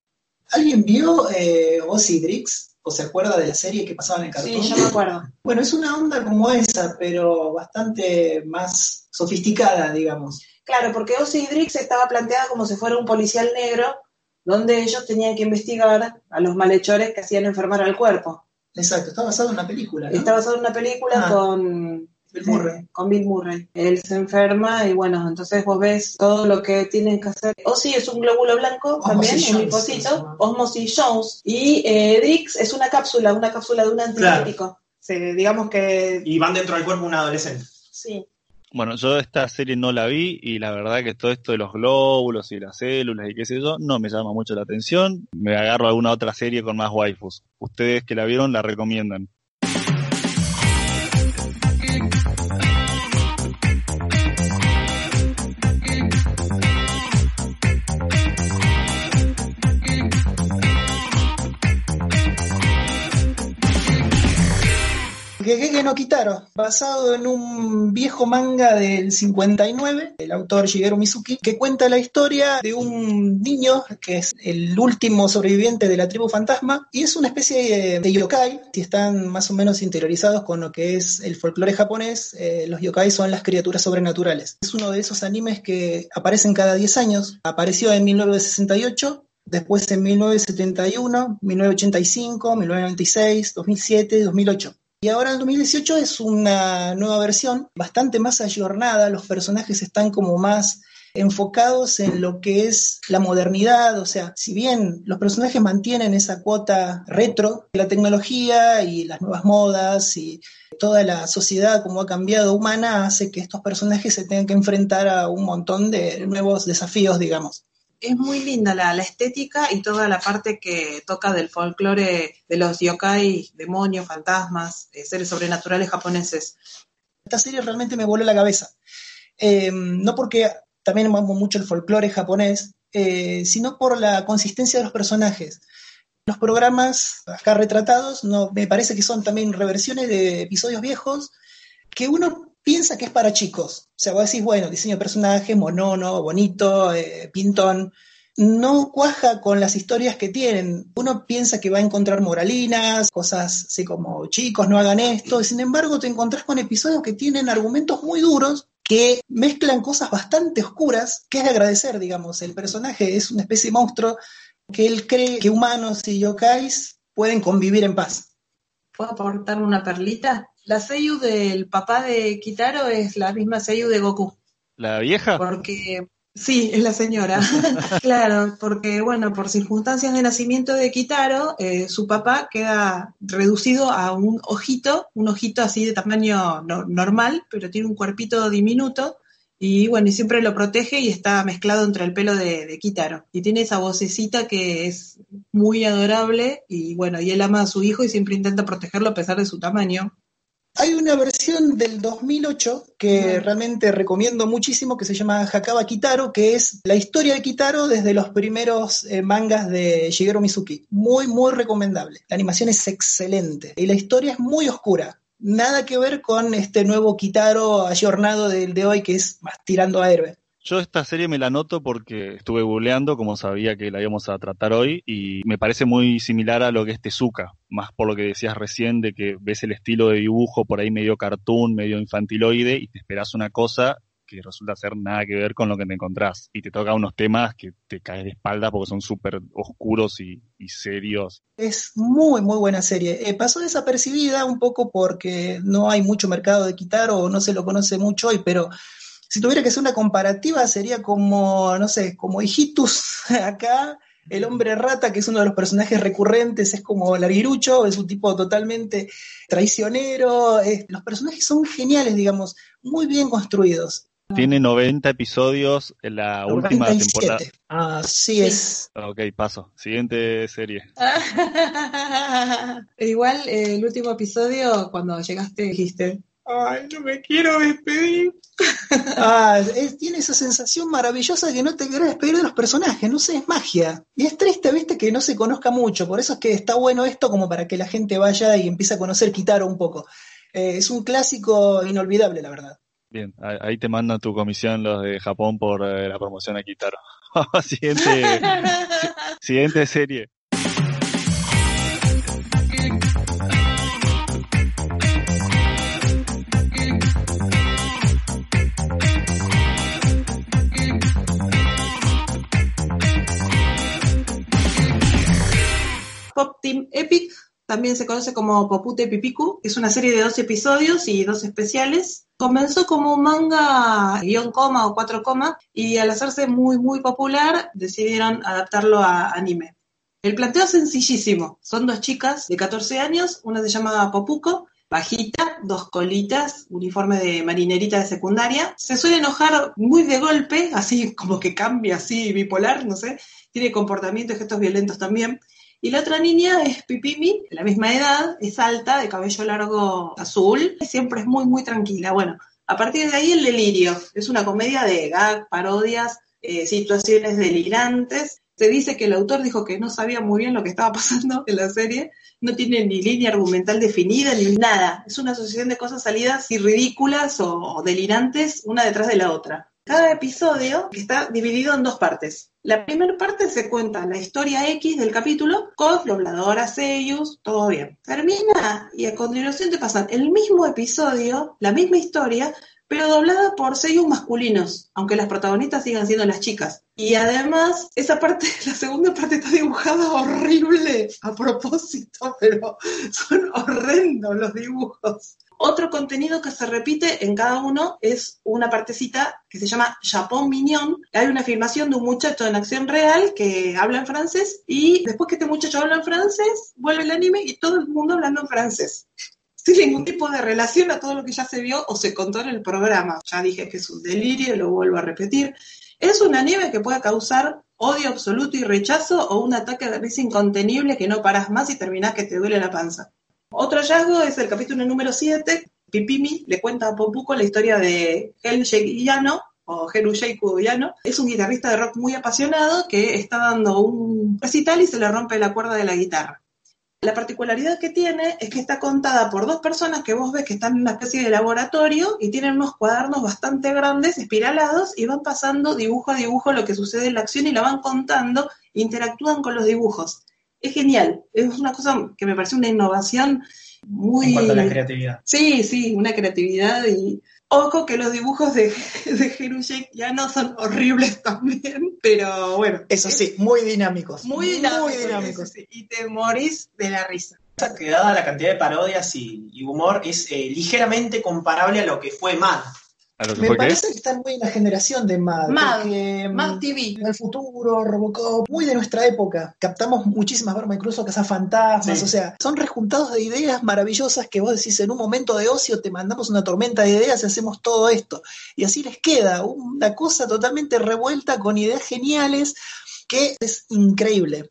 ¿Alguien vio eh, Ozzy Drix? ¿O se acuerda de la serie que pasaba en el cartón? Sí, yo me acuerdo. Bueno, es una onda como esa, pero bastante más sofisticada, digamos. Claro, porque Ozzy Drix estaba planteada como si fuera un policial negro, donde ellos tenían que investigar a los malhechores que hacían enfermar al cuerpo. Exacto, está basado en una película. ¿no? Está basado en una película Ah. con Bill Murray. con Bill Murray. Él se enferma y bueno, entonces vos ves todo lo que tienen que hacer. Ozzy es un glóbulo blanco Osmosis también, un llama. Osmosis Jones. Y eh, Drix es una cápsula, una cápsula de un antibiótico. Sí, digamos que Y van dentro del cuerpo un adolescente. sí. Bueno, yo esta serie no la vi y la verdad que todo esto de los glóbulos y las células y qué sé yo, no me llama mucho la atención. Me agarro a alguna otra serie con más waifus. Ustedes que la vieron la recomiendan. Gege no Kitaro, basado en un viejo manga del 59, el autor Shigeru Mizuki, que cuenta la historia de un niño que es el último sobreviviente de la tribu fantasma y es una especie de, de yokai. Si están más o menos interiorizados con lo que es el folclore japonés, eh, los yokai son las criaturas sobrenaturales. Es uno de esos animes que aparecen cada 10 años. Apareció en 1968 después en 1971, 1985, 1996, 2007, 2008. Y ahora en 2018 es una nueva versión, bastante más ayornada, los personajes están como más enfocados en lo que es la modernidad, o sea, si bien los personajes mantienen esa cuota retro, la tecnología y las nuevas modas y toda la sociedad como ha cambiado humana hace que estos personajes se tengan que enfrentar a un montón de nuevos desafíos, digamos es muy linda la, la, estética y toda la parte que toca del folclore de los yokai, demonios, fantasmas, eh, seres sobrenaturales japoneses. Esta serie realmente me voló la cabeza. Eh, no porque también amo mucho el folclore japonés, eh, sino por la consistencia de los personajes. Los programas acá retratados no, me parece que son también reversiones de episodios viejos que uno piensa que es para chicos. O sea, vos decís, bueno, diseño de personaje, monono, bonito, eh, pintón. No cuaja con las historias que tienen. Uno piensa que va a encontrar moralinas, cosas así como chicos, no hagan esto. Sin embargo, te encontrás con episodios que tienen argumentos muy duros que mezclan cosas bastante oscuras, que es de agradecer, digamos. El personaje es una especie de monstruo que él cree que humanos y yokais pueden convivir en paz. ¿Puedo aportar una perlita? La Seiyu del papá de Kitaro es la misma Seiyu de Goku. ¿La vieja? Porque sí, es la señora. claro, porque bueno, por circunstancias de nacimiento de Kitaro, eh, su papá queda reducido a un ojito, un ojito así de tamaño no- normal, pero tiene un cuerpito diminuto. Y bueno, y siempre lo protege y está mezclado entre el pelo de, de Kitaro. Y tiene esa vocecita que es muy adorable y bueno, y él ama a su hijo y siempre intenta protegerlo a pesar de su tamaño. Hay una versión del 2008 que Mm. realmente recomiendo muchísimo que se llama Hakaba Kitaro, que es la historia de Kitaro desde los primeros eh, mangas de Shigeru Mizuki. Muy, muy recomendable. La animación es excelente y la historia es muy oscura. Nada que ver con este nuevo Kitaro ayornado del de hoy que es más tirando a héroe. Yo esta serie me la noto porque estuve googleando, como sabía que la íbamos a tratar hoy, y me parece muy similar a lo que es Tezuka, más por lo que decías recién, de que ves el estilo de dibujo por ahí medio cartoon, medio infantiloide, y te esperas una cosa que resulta ser nada que ver con lo que te encontrás. Y te toca unos temas que te caes de espalda porque son súper oscuros y, serios. Es muy, muy buena serie. Eh, pasó desapercibida un poco porque no hay mucho mercado de Kitaro o no se lo conoce mucho hoy, pero si tuviera que hacer una comparativa sería como, no sé, como Hijitus acá, el hombre rata, que es uno de los personajes recurrentes, es como Larguirucho, es un tipo totalmente traicionero. es- los personajes son geniales, digamos, muy bien construidos. Tiene 90 episodios en la última 97. temporada. Así Sí. es. Ok, paso. Siguiente serie. Igual eh, el último episodio, cuando llegaste, dijiste, ay, no me quiero despedir. Ah, es- tiene esa sensación maravillosa que no te querés despedir de los personajes, no sé, es magia. Y es triste, viste, que no se conozca mucho, por eso es que está bueno esto como para que la gente vaya y empiece a conocer Kitaro un poco. Eh, es un clásico inolvidable, la verdad. Bien, ahí ahí te mandan tu comisión los de Japón por eh, la promoción a Kitaro. siguiente, siguiente serie. Pop Team Epic, también se conoce como Popute Pipiku, es una serie de 12 episodios y dos especiales. Comenzó como un manga guion coma o cuatro coma y al hacerse muy muy popular decidieron adaptarlo a anime. El planteo es sencillísimo, son dos chicas de 14 años, una se llama Popuko, bajita, dos colitas, uniforme de marinerita de secundaria, se suele enojar muy de golpe, así como que cambia así bipolar, no sé, tiene comportamientos y gestos violentos también. Y la otra niña es Pipimi, de la misma edad, es alta, de cabello largo azul, siempre es muy, muy tranquila. Bueno, a partir de ahí el delirio. Es una comedia de gag, parodias, eh, situaciones delirantes. Se dice que el autor dijo que no sabía muy bien lo que estaba pasando en la serie, no tiene ni línea argumental definida ni nada. Es una asociación de cosas salidas y ridículas o delirantes una detrás de la otra. Cada episodio está dividido en dos partes. La primera parte se cuenta la historia X del capítulo con dobladora, seiyus, todo bien. Termina y a continuación te pasan el mismo episodio, la misma historia, pero doblada por seiyus masculinos, aunque las protagonistas sigan siendo las chicas. Y además, esa parte, la segunda parte está dibujada horrible a propósito, pero son horrendos los dibujos. Otro contenido que se repite en cada uno es una partecita que se llama Japón Mignon. Hay una filmación de un muchacho en acción real que habla en francés y después que este muchacho habla en francés, vuelve el anime y todo el mundo hablando en francés. Sin ningún tipo de relación a todo lo que ya se vio o se contó en el programa. Ya dije que es un delirio, lo vuelvo a repetir. Es un anime que puede causar odio absoluto y rechazo o un ataque de risa incontenible que no paras más y terminás que te duele la panza. Otro hallazgo es el capítulo número 7. Pipimi le cuenta a Popuko la historia de Hel Yano, o Jerujay Kudoyano, es un guitarrista de rock muy apasionado que está dando un recital y se le rompe la cuerda de la guitarra. La particularidad que tiene es que está contada por dos personas que vos ves que están en una especie de laboratorio y tienen unos cuadernos bastante grandes, espiralados, y van pasando dibujo a dibujo lo que sucede en la acción y la van contando, interactúan con los dibujos. Es genial, es una cosa que me parece una innovación muy... En cuanto a la creatividad. Sí, sí, una creatividad y... Ojo que los dibujos de, de ya no son horribles también, pero bueno. Eso sí, muy dinámicos. Muy dinámicos. Muy dinámicos. sí, Y te morís de la risa. Que dada la cantidad de parodias y, y humor, es eh, ligeramente comparable a lo que fue Mad. A lo que Me fue que parece que están muy en la generación de Mad. Mad, porque, Mad mm, TV. En el futuro, Robocop, muy de nuestra época. Captamos muchísimas bromas, incluso Cazafantasmas. Sí. O sea, son rejuntados de ideas maravillosas que vos decís en un momento de ocio te mandamos una tormenta de ideas y hacemos todo esto. Y así les queda una cosa totalmente revuelta con ideas geniales que es increíble.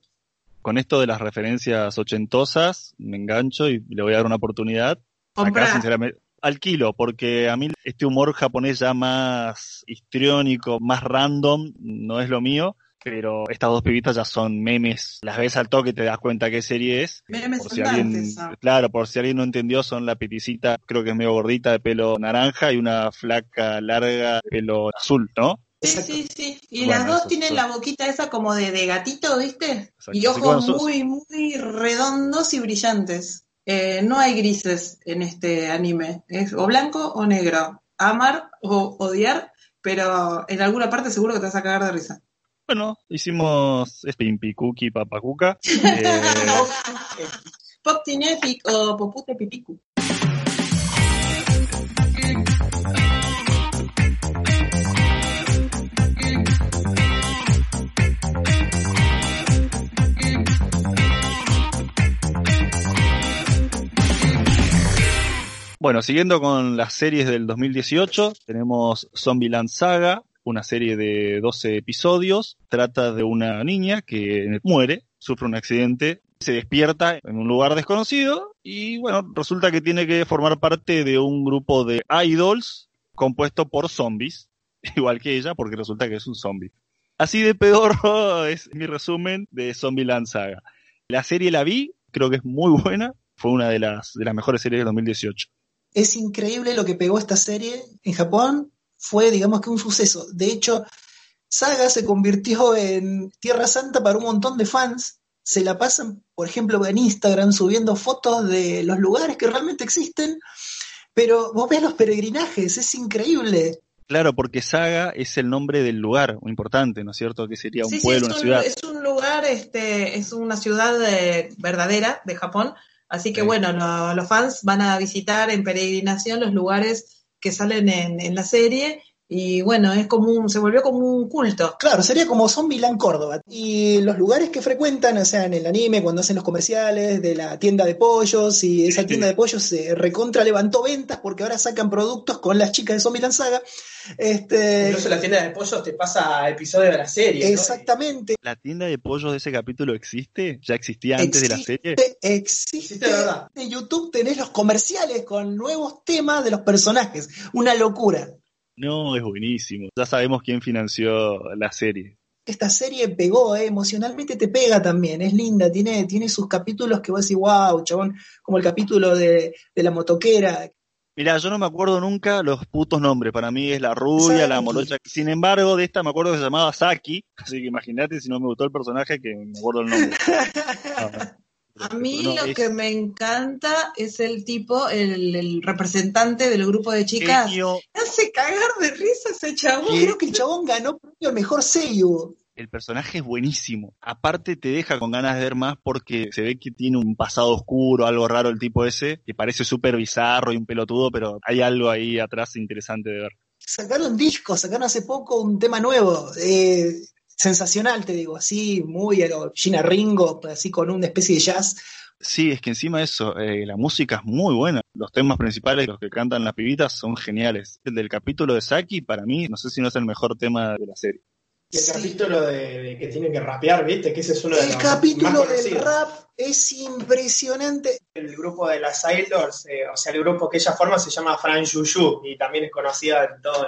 con esto de las referencias ochentosas, me engancho y le voy a dar una oportunidad. Comprá. Acá, sinceramente, alquilo, porque a mí este humor japonés ya más histriónico, más random, no es lo mío. Pero estas dos pibitas ya son memes. Las ves al toque y te das cuenta qué serie es. Memes Por si alguien, ah. claro, por si alguien no entendió, son la peticita, creo que es medio gordita, de pelo naranja y una flaca larga de pelo azul, ¿no? Sí, Exacto. sí, sí. Y Bueno, las dos eso, tienen eso. la boquita esa como de, de gatito, ¿viste? Exacto. Y ojos bueno, sos- muy, muy redondos y brillantes. Eh, no hay grises en este anime. Es o blanco o negro. Amar o odiar, pero en alguna parte seguro que te vas a cagar de risa. Bueno, hicimos es Pimpi Cookie Papacuca. Eh, Pop Tinefic o Popute Pipicu. Bueno, siguiendo con las series del 2018, tenemos Zombieland Saga, una serie de 12 episodios. Trata de una niña que muere, sufre un accidente, se despierta en un lugar desconocido y bueno, resulta que tiene que formar parte de un grupo de idols compuesto por zombies, igual que ella, porque resulta que es un zombie. Así de peor es mi resumen de Zombieland Saga. La serie la vi, creo que es muy buena, fue una de las, de las mejores series del 2018. Es increíble lo que pegó esta serie en Japón. Fue, digamos que, un suceso. De hecho, Saga se convirtió en Tierra Santa para un montón de fans. Se la pasan, por ejemplo, en Instagram subiendo fotos de los lugares que realmente existen. Pero vos ves los peregrinajes, es increíble. Claro, porque Saga es el nombre del lugar, muy importante, ¿no es cierto? Que sería un Sí, sí, pueblo, es una un, ciudad. es un lugar, este, es una ciudad eh, verdadera de Japón. Así que Sí. bueno, lo- los fans van a visitar en peregrinación los lugares que salen en, en la serie. Y bueno, es como un, se volvió como un culto. Claro, sería como Zombieland Córdoba. Y los lugares que frecuentan, o sea, en el anime, cuando hacen los comerciales de la tienda de pollos, y esa tienda de pollos se recontra levantó ventas porque ahora sacan productos con las chicas de Zombieland Saga. Este, Incluso la tienda de pollos te pasa episodio de la serie. ¿no? exactamente. ¿La tienda de pollos de ese capítulo existe? ¿Ya existía antes de la serie? Existe, existe. Verdad. En YouTube tenés los comerciales con nuevos temas de los personajes. Una locura. No, es buenísimo. Ya sabemos quién financió la serie. Esta serie pegó, eh, emocionalmente te pega también, es linda, tiene, tiene sus capítulos que vos decís, wow, chabón, como el capítulo de, de la motoquera. Mirá, yo no me acuerdo nunca los putos nombres. Para mí es la rubia, la morocha. Sin embargo, de esta me acuerdo que se llamaba Saki. Así que imagínate si no me gustó el personaje que me acuerdo el nombre. A mí no, lo es que me encanta es el tipo, el, el representante del grupo de chicas. genio. Me hace cagar de risa ese chabón. Creo que el chabón ganó premio mejor Seiyu. El personaje es buenísimo. Aparte te deja con ganas de ver más porque se ve que tiene un pasado oscuro, algo raro el tipo ese, que parece súper bizarro y un pelotudo, pero hay algo ahí atrás interesante de ver. Sacaron discos, sacaron hace poco un tema nuevo, eh, sensacional, te digo, así, muy a Gina Ringo, así con una especie de jazz. Sí, es que encima de eso, eh, la música es muy buena. Los temas principales, los que cantan las pibitas, son geniales. El del capítulo de Saki, para mí, no sé si no es el mejor tema de la serie. Y el Sí. capítulo de, de que tienen que rapear, ¿viste? Que ese es uno de El los capítulo más del rap es impresionante. El grupo de las Sailors, eh, o sea, el grupo que ella forma se llama Fran Yuyu y también es conocida en todo,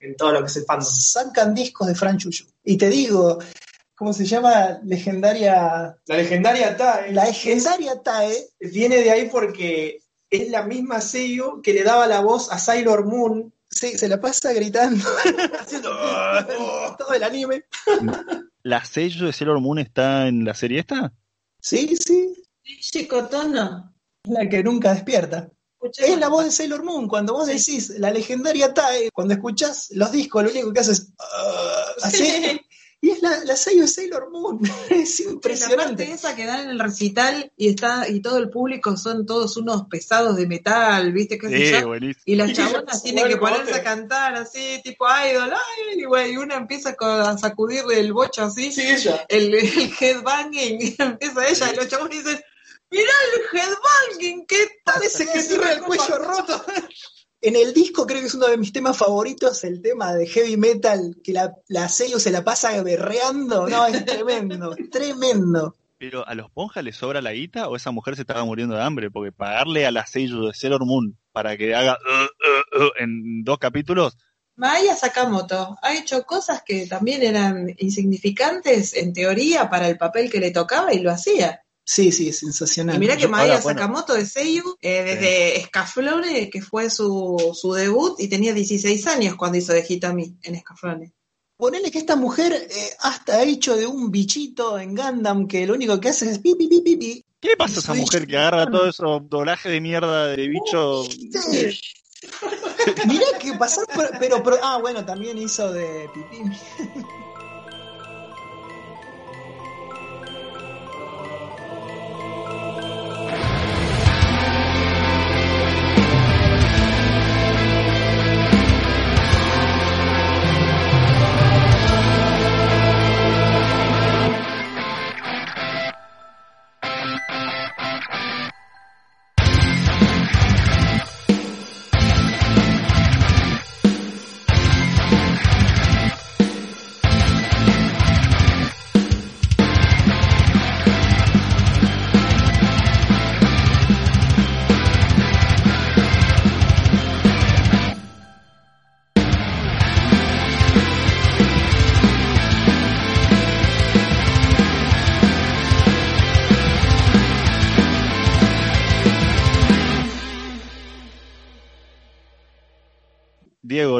en todo lo que es el fandom. Sacan discos de Fran Chuyu. Y te digo, ¿cómo se llama? Legendaria. La legendaria Ta, La legendaria TAE. viene de ahí porque es la misma Seiyu que le daba la voz a Sailor Moon. Sí, se la pasa gritando, haciendo todo el anime. ¿La sello de Sailor Moon está en la serie esta? Sí, sí, Chicotona. la que nunca despierta. Es la voz de Sailor Moon. Cuando vos decís la legendaria TAE, cuando escuchás los discos, lo único que haces es "Ah", así. Y es la, la sello de Sailor Moon. Es La parte impresionante. esa que dan en el recital y está y todo el público son todos unos pesados de metal, ¿viste? ¿Qué Sí, buenísimo. Y las chabonas tienen que ponerse a cantar así, tipo idol, ay, y, güey, y una empieza a sacudirle el bocho así, Sí, ella. el, el headbanging, y empieza ella, y los chabones dicen, mirá el headbanging, ¿qué Parece que tiene el cuello roto. En el disco creo que es uno de mis temas favoritos, el tema de heavy metal, que la, la sello se la pasa berreando. No, es tremendo, tremendo. Pero a los ponjas les sobra la guita o esa mujer se estaba muriendo de hambre porque pagarle a la sello de Sailor Moon para que haga uh, uh, uh, en dos capítulos, Maya Sakamoto ha hecho cosas que también eran insignificantes en teoría para el papel que le tocaba y lo hacía. Sí, sí, sensacional. Y mira que Maya ahora, bueno. Sakamoto de Seiyu, eh, desde Scaflone, que fue su, su debut, y tenía 16 años cuando hizo de Hitami en Scaflone. Ponele que esta mujer eh, hasta ha hecho de un bichito en Gundam que lo único que hace es pi, pi, pi, pi, pi. ¿qué le pasa a esa Sí. mujer que agarra todo eso doblaje de mierda de bicho? Sí. Mirá que pasar, por- pero, pero- ah, bueno, también hizo de pipí.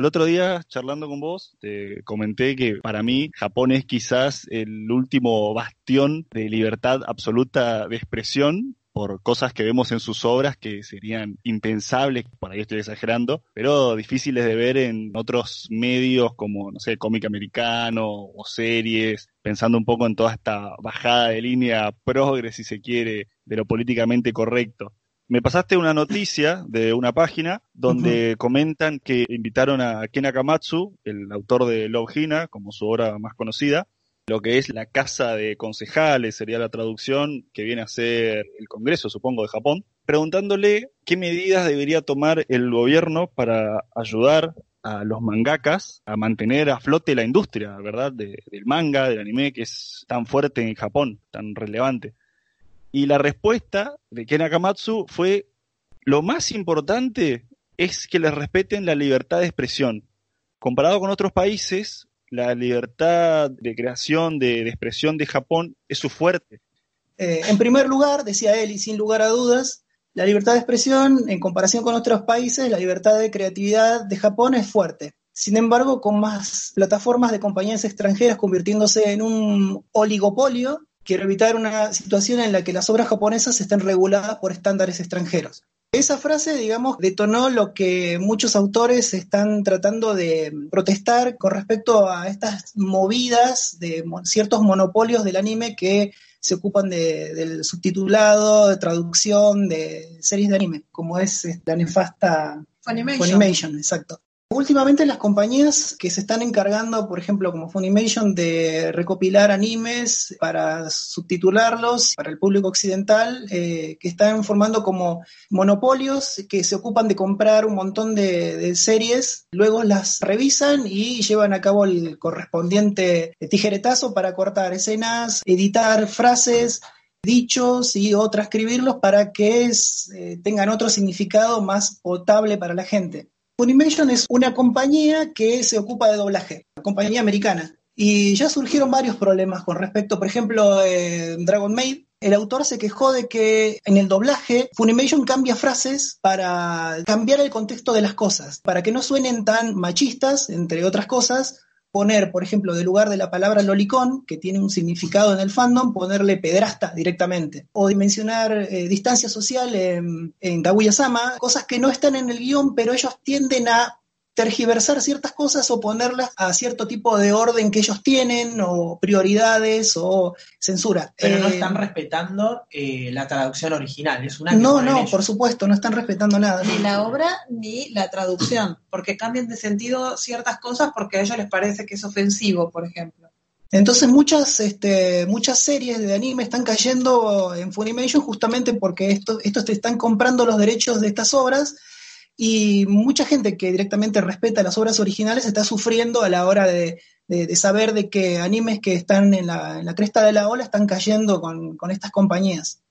El otro día charlando con vos, te comenté que para mí Japón es quizás el último bastión de libertad absoluta de expresión por cosas que vemos en sus obras que serían impensables, por ahí estoy exagerando, pero difíciles de ver en otros medios como, no sé, cómic americano o series, pensando un poco en toda esta bajada de línea progre, si se quiere, de lo políticamente correcto. Me pasaste una noticia de una página donde comentan que invitaron a Ken Akamatsu, el autor de Love Hina, como su obra más conocida, lo que es la casa de concejales, sería la traducción que viene a ser el Congreso, supongo, de Japón, preguntándole qué medidas debería tomar el gobierno para ayudar a los mangakas a mantener a flote la industria, ¿verdad? De- del manga, del anime, que es tan fuerte en Japón, tan relevante. Y la respuesta de Ken Akamatsu fue, lo más importante es que les respeten la libertad de expresión. Comparado con otros países, la libertad de creación, de, expresión de Japón es su fuerte. Eh, en primer lugar, decía él, y sin lugar a dudas, la libertad de expresión, en comparación con otros países, la libertad de creatividad de Japón es fuerte. Sin embargo, con más plataformas de compañías extranjeras convirtiéndose en un oligopolio, quiero evitar una situación en la que las obras japonesas estén reguladas por estándares extranjeros. Esa frase, digamos, detonó lo que muchos autores están tratando de protestar con respecto a estas movidas de ciertos monopolios del anime que se ocupan de- del subtitulado, de traducción de series de anime, como es la nefasta Funimation. Funimation, exacto. Últimamente las compañías que se están encargando, por ejemplo, como Funimation, de recopilar animes para subtitularlos para el público occidental, eh, que están formando como monopolios que se ocupan de comprar un montón de, series, luego las revisan y llevan a cabo el correspondiente tijeretazo para cortar escenas, editar frases, dichos y o transcribirlos para que eh, tengan otro significado más potable para la gente. Funimation es una compañía que se ocupa de doblaje, una compañía americana. Y ya surgieron varios problemas con respecto, por ejemplo, eh, Dragon Maid. El autor se quejó de que en el doblaje Funimation cambia frases para cambiar el contexto de las cosas, para que no suenen tan machistas, entre otras cosas, poner, por ejemplo, de lugar de la palabra lolicón, que tiene un significado en el fandom, ponerle pedrasta directamente. O dimensionar eh, distancia social en, en Kaguya-sama, cosas que no están en el guion, pero ellos tienden a tergiversar ciertas cosas o ponerlas a cierto tipo de orden que ellos tienen, o prioridades, o censura. Pero no Eh, están respetando eh, la traducción original. Es una No, no, ellos. por supuesto, no están respetando nada. Ni la obra ni la traducción, porque cambian de sentido ciertas cosas porque a ellos les parece que es ofensivo, por ejemplo. Entonces muchas, este, muchas series de anime están cayendo en Funimation justamente porque esto- estos te están comprando los derechos de estas obras y mucha gente que directamente respeta las obras originales está sufriendo a la hora de, de- de saber de que animes que están en la, en la cresta de la ola están cayendo con, con estas compañías.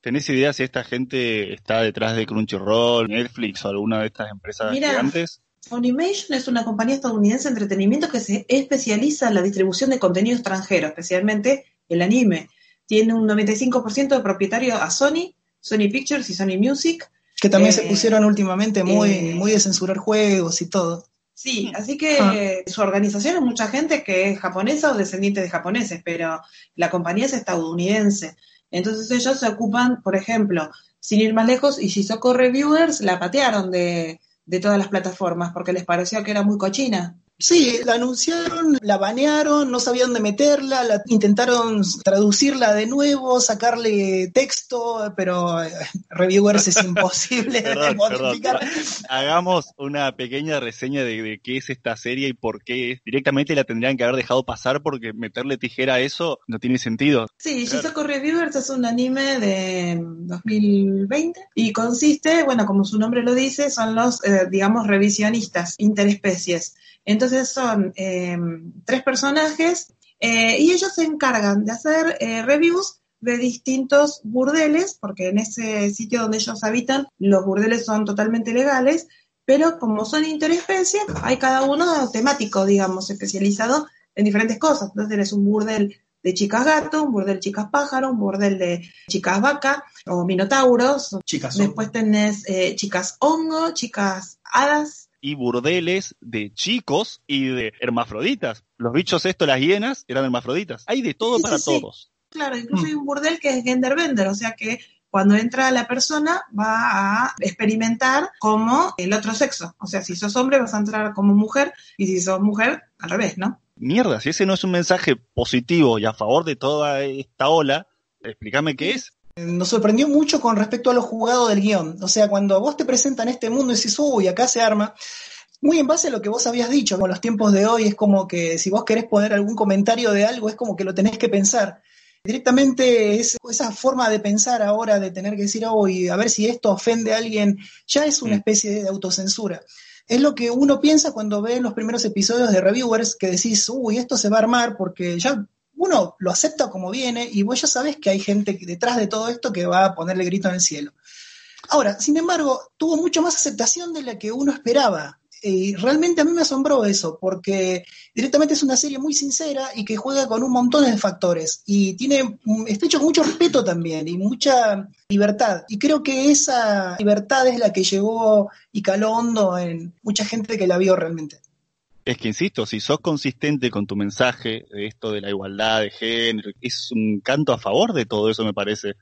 ¿Tenés idea si esta gente está detrás de Crunchyroll, Netflix o alguna de estas empresas Mira. gigantes? Funimation es una compañía estadounidense de entretenimiento que se especializa en la distribución de contenido extranjero, especialmente el anime. Tiene un 95% de propietario a Sony, Sony Pictures y Sony Music. Que también Eh, se pusieron últimamente muy, eh, muy de censurar juegos y todo. Sí, así que Ah. eh, su organización es mucha gente que es japonesa o descendiente de japoneses, pero la compañía es estadounidense. Entonces ellos se ocupan, por ejemplo, sin ir más lejos, y Shizoko Reviewers la patearon de, de todas las plataformas porque les pareció que era muy cochina. Sí, la anunciaron, la banearon, no sabían dónde meterla, la, intentaron traducirla de nuevo, sacarle texto, pero eh, reviewers es imposible de Perdón, modificar. Hagamos una pequeña reseña de, de qué es esta serie y por qué es. Directamente la tendrían que haber dejado pasar porque meterle tijera a eso no tiene sentido. Sí, Claro. Shizoko Reviewers es un anime de 2020 y consiste, bueno, como su nombre lo dice, son los, eh, digamos, revisionistas interespecies. Entonces son eh, tres personajes eh, y ellos se encargan de hacer eh, reviews de distintos burdeles, porque en ese sitio donde ellos habitan los burdeles son totalmente legales, pero como son interespecies, hay cada uno temático, digamos, especializado en diferentes cosas. Entonces eres un burdel de chicas gato, un burdel chicas pájaro, un burdel de chicas vaca o minotauros. Chicas, Después tenés eh, chicas hongo, chicas hadas. Y burdeles de chicos y de hermafroditas. Los bichos estos, las hienas, eran hermafroditas. Hay de todo Sí, para sí, sí. todos. Claro, incluso Mm. hay un burdel que es gender bender, o sea que cuando entra la persona va a experimentar como el otro sexo. O sea, si sos hombre vas a entrar como mujer y si sos mujer, al revés, ¿no? Mierda, si ese no es un mensaje positivo y a favor de toda esta ola, explícame qué es. Nos sorprendió mucho con respecto a lo jugado del guion. O sea, cuando a vos te presentan este mundo y decís, uy, acá se arma, muy en base a lo que vos habías dicho, con los tiempos de hoy es como que si vos querés poner algún comentario de algo, es como que lo tenés que pensar. Directamente es, esa forma de pensar ahora, de tener que decir, uy, a ver si esto ofende a alguien, ya es una Mm. especie de autocensura. Es lo que uno piensa cuando ve los primeros episodios de Reviewers, que decís, uy, esto se va a armar, porque ya uno lo acepta como viene y vos ya sabés que hay gente detrás de todo esto que va a ponerle grito en el cielo. Ahora, sin embargo, tuvo mucho más aceptación de la que uno esperaba. Y realmente a mí me asombró eso, porque directamente es una serie muy sincera y que juega con un montón de factores. Y tiene, está hecho con mucho respeto también y mucha libertad. Y creo que esa libertad es la que llegó y caló hondo en mucha gente que la vio realmente. Es que, insisto, si sos consistente con tu mensaje de esto de la igualdad de género, es un canto a favor de todo eso, me parece.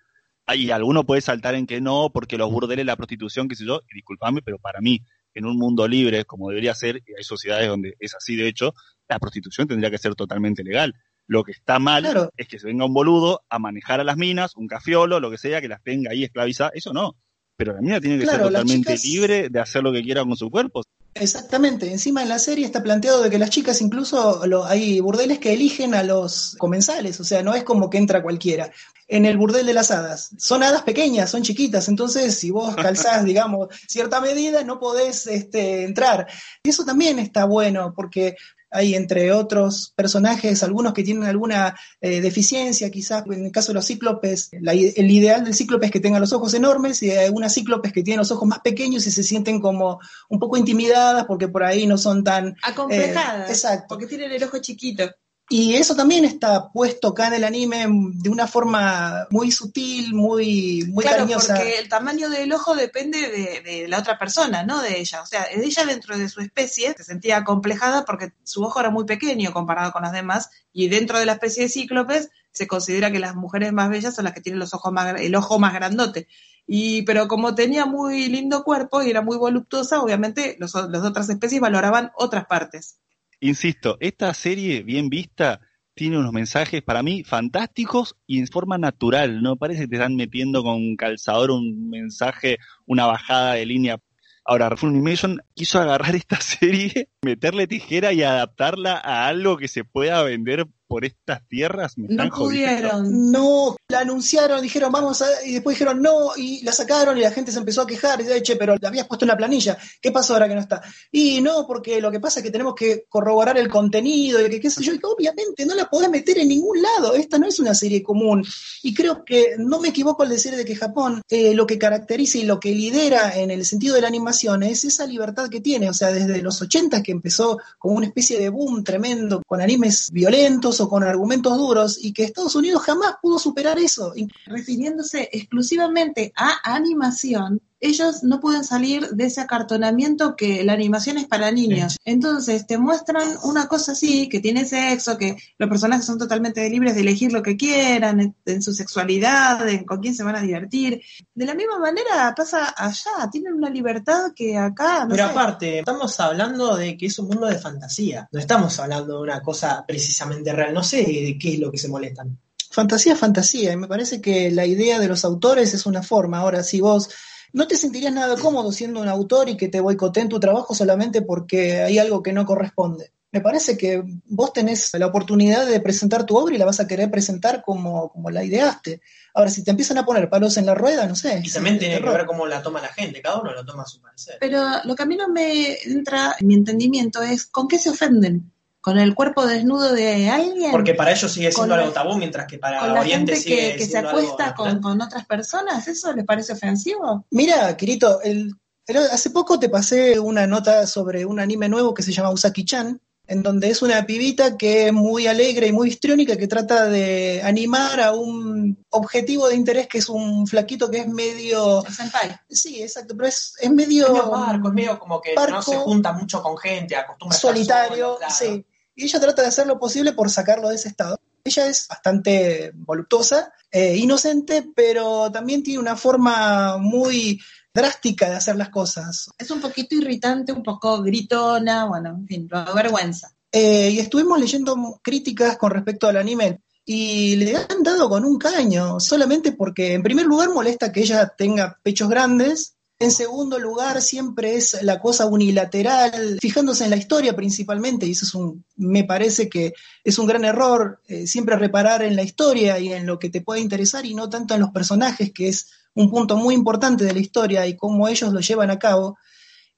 Hay alguno puede saltar en que no, porque los burdeles, la prostitución, qué sé yo, y disculpame, pero para mí, en un mundo libre, como debería ser, y hay sociedades donde es así de hecho, la prostitución tendría que ser totalmente legal. Lo que está mal Claro. es que se venga un boludo a manejar a las minas, un cafiolo, lo que sea, que las tenga ahí esclavizadas, eso no. Pero la mina tiene que Claro, ser totalmente chicas- libre de hacer lo que quiera con su cuerpo. Exactamente, encima en la serie está planteado de que las chicas incluso lo- hay burdeles que eligen a los comensales, o sea, no es como que entra cualquiera. En el burdel de las hadas, son hadas pequeñas, son chiquitas, entonces si vos calzás, digamos, cierta medida, no podés este, entrar. Y eso también está bueno, porque hay entre otros personajes algunos que tienen alguna eh, deficiencia, quizás en el caso de los cíclopes, la el ideal del cíclope es que tenga los ojos enormes y hay algunas cíclopes que tienen los ojos más pequeños y se sienten como un poco intimidadas porque por ahí no son tan... Acomplejadas. Eh, exacto. Porque tienen el ojo chiquito. Y eso también está puesto acá en el anime de una forma muy sutil, muy, muy claro, cariñosa. porque el tamaño del ojo depende de, de la otra persona, no de ella. O sea, ella dentro de su especie se sentía acomplejada porque su ojo era muy pequeño comparado con las demás, y dentro de la especie de cíclopes se considera que las mujeres más bellas son las que tienen los ojos más, el ojo más grandote. Y, pero como tenía muy lindo cuerpo y era muy voluptuosa, obviamente los, las otras especies valoraban otras partes. Insisto, esta serie bien vista tiene unos mensajes para mí fantásticos y en forma natural. No parece que te están metiendo con calzador un mensaje, una bajada de línea. Ahora, Funimation quiso agarrar esta serie, meterle tijera y adaptarla a algo que se pueda vender por estas tierras. Me No jodiendo. pudieron. No, la anunciaron, dijeron vamos a, y después dijeron no, y la sacaron y la gente se empezó a quejar, y dice, che, pero la habías puesto en la planilla, ¿qué pasó ahora que no está? Y no, porque lo que pasa es que tenemos que corroborar el contenido, y que qué sé yo, y que obviamente no la podés meter en ningún lado, esta no es una serie común, y creo que no me equivoco al decir de que Japón eh, lo que caracteriza y lo que lidera en el sentido de la animación es esa libertad que tiene, o sea, desde los 80 que empezó como una especie de boom tremendo, con animes violentos o con argumentos duros, y que Estados Unidos jamás pudo superar eso. Refiriéndose exclusivamente a animación, ellos no pueden salir de ese acartonamiento que la animación es para niños. Entonces te muestran una cosa así, que tiene sexo, que los personajes son totalmente libres de elegir lo que quieran, en, en su sexualidad, en con quién se van a divertir. De la misma manera pasa allá, tienen una libertad que acá, no Pero sé. aparte, estamos hablando de que es un mundo de fantasía. No estamos hablando de una cosa precisamente real. No sé de qué es lo que se molestan. fantasía es fantasía, y me parece que la idea de los autores es una forma. Ahora, si vos no te sentirías nada cómodo siendo un autor y que te boicoteen tu trabajo solamente porque hay algo que no corresponde. Me parece que vos tenés la oportunidad de presentar tu obra y la vas a querer presentar como, como la ideaste. Ahora, si te empiezan a poner palos en la rueda, no sé. Y también tiene que ver cómo la toma la gente. Cada uno lo toma a su parecer. Pero lo que a mí no me entra en mi entendimiento es con qué se ofenden. ¿Con el cuerpo desnudo de alguien? Porque para ellos sigue siendo algo tabú, mientras que para con la Oriente gente sigue que, que se algo acuesta con, con otras personas, ¿eso les parece ofensivo? Mira, Kirito, el, el- hace poco te pasé una nota sobre un anime nuevo que se llama Usaki-chan, en donde es una pibita que es muy alegre y muy histriónica que trata de animar a un objetivo de interés que es un flaquito que es medio... El senpai. Sí, exacto, pero es, es medio... Es medio parco, es medio como que no se junta mucho con gente, acostumbra a estar solitario, solo, claro. sí. Y ella trata de hacer lo posible por sacarlo de ese estado. Ella es bastante voluptuosa, eh, inocente, pero también tiene una forma muy drástica de hacer las cosas. Es un poquito irritante, un poco gritona, bueno, en fin, lo vergüenza. Eh, y estuvimos leyendo críticas con respecto al anime y le han dado con un caño, solamente porque en primer lugar molesta que ella tenga pechos grandes, en segundo lugar siempre es la cosa unilateral, fijándose en la historia principalmente, y eso es un, me parece que es un gran error, eh, siempre reparar en la historia y en lo que te puede interesar y no tanto en los personajes, que es un punto muy importante de la historia y cómo ellos lo llevan a cabo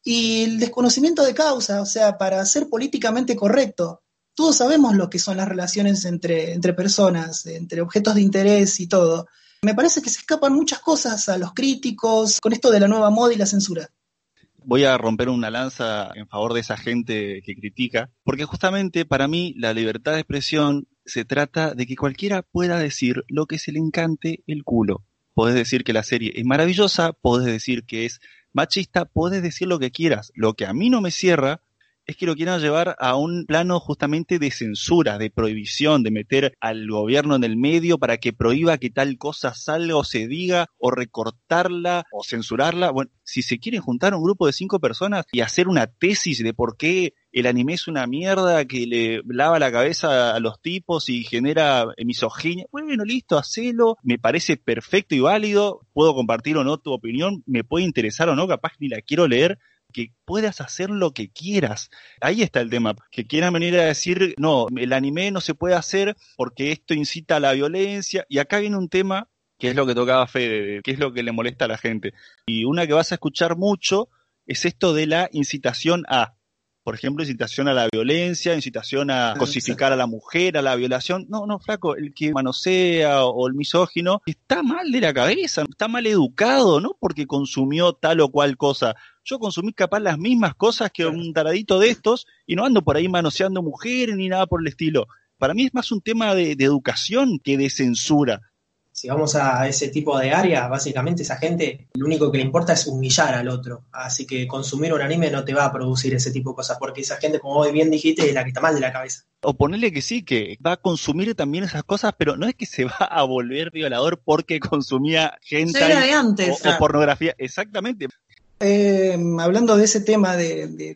y el desconocimiento de causa, o sea, para ser políticamente correcto. Todos sabemos lo que son las relaciones entre, entre personas, entre objetos de interés y todo. Me parece que se escapan muchas cosas a los críticos con esto de la nueva moda y la censura. Voy a romper una lanza en favor de esa gente que critica, porque justamente para mí la libertad de expresión se trata de que cualquiera pueda decir lo que se le encante el culo. Podés decir que la serie es maravillosa, podés decir que es machista, podés decir lo que quieras. Lo que a mí no me cierra es que lo quieran llevar a un plano justamente de censura, de prohibición, de meter al gobierno en el medio para que prohíba que tal cosa salga o se diga, o recortarla o censurarla. Bueno, si se quieren juntar un grupo de cinco personas y hacer una tesis de por qué el anime es una mierda que le lava la cabeza a los tipos y genera misoginia, bueno, listo, hacelo, me parece perfecto y válido, puedo compartir o no tu opinión, me puede interesar o no, capaz ni la quiero leer, que puedas hacer lo que quieras. Ahí está el tema, que quieran venir a decir, no, el anime no se puede hacer porque esto incita a la violencia. Y acá viene un tema que es lo que tocaba Fede, que es lo que le molesta a la gente. Y una que vas a escuchar mucho es esto de la incitación a por ejemplo, incitación a la violencia, incitación a cosificar a la mujer, a la violación. No, no, flaco, el que manosea o el misógino está mal de la cabeza, está mal educado, ¿no? Porque consumió tal o cual cosa. Yo consumí capaz las mismas cosas que un taradito de estos y no ando por ahí manoseando mujeres ni nada por el estilo. Para mí es más un tema de, de educación que de censura si vamos a ese tipo de área, básicamente esa gente lo único que le importa es humillar al otro. Así que consumir un anime no te va a producir ese tipo de cosas, porque esa gente, como hoy bien dijiste, es la que está mal de la cabeza. O ponerle que sí, que va a consumir también esas cosas, pero no es que se va a volver violador porque consumía gente antes, o, pornografía. Exactamente. Eh, hablando de ese tema de,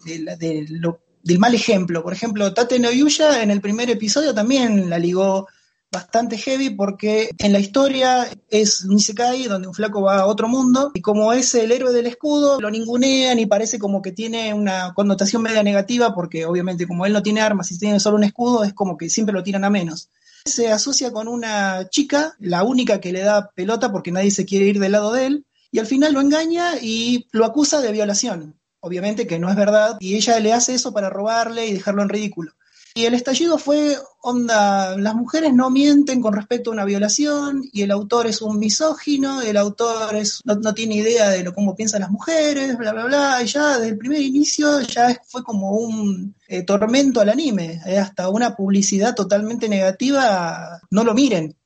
del mal ejemplo, por ejemplo, Tate no Yuya en el primer episodio también la ligó bastante heavy porque en la historia es un Isekai donde un flaco va a otro mundo y como es el héroe del escudo, lo ningunean y parece como que tiene una connotación media negativa porque obviamente como él no tiene armas y tiene solo un escudo, es como que siempre lo tiran a menos. Se asocia con una chica, la única que le da pelota porque nadie se quiere ir del lado de él, y al final lo engaña y lo acusa de violación. Obviamente que no es verdad, y ella le hace eso para robarle y dejarlo en ridículo. Y el estallido fue, onda, las mujeres no mienten con respecto a una violación y el autor es un misógino, el autor es, no, tiene idea de lo, cómo piensan las mujeres, bla, bla, bla, y ya desde el primer inicio ya fue como un eh, tormento al anime, eh, hasta una publicidad totalmente negativa, no lo miren.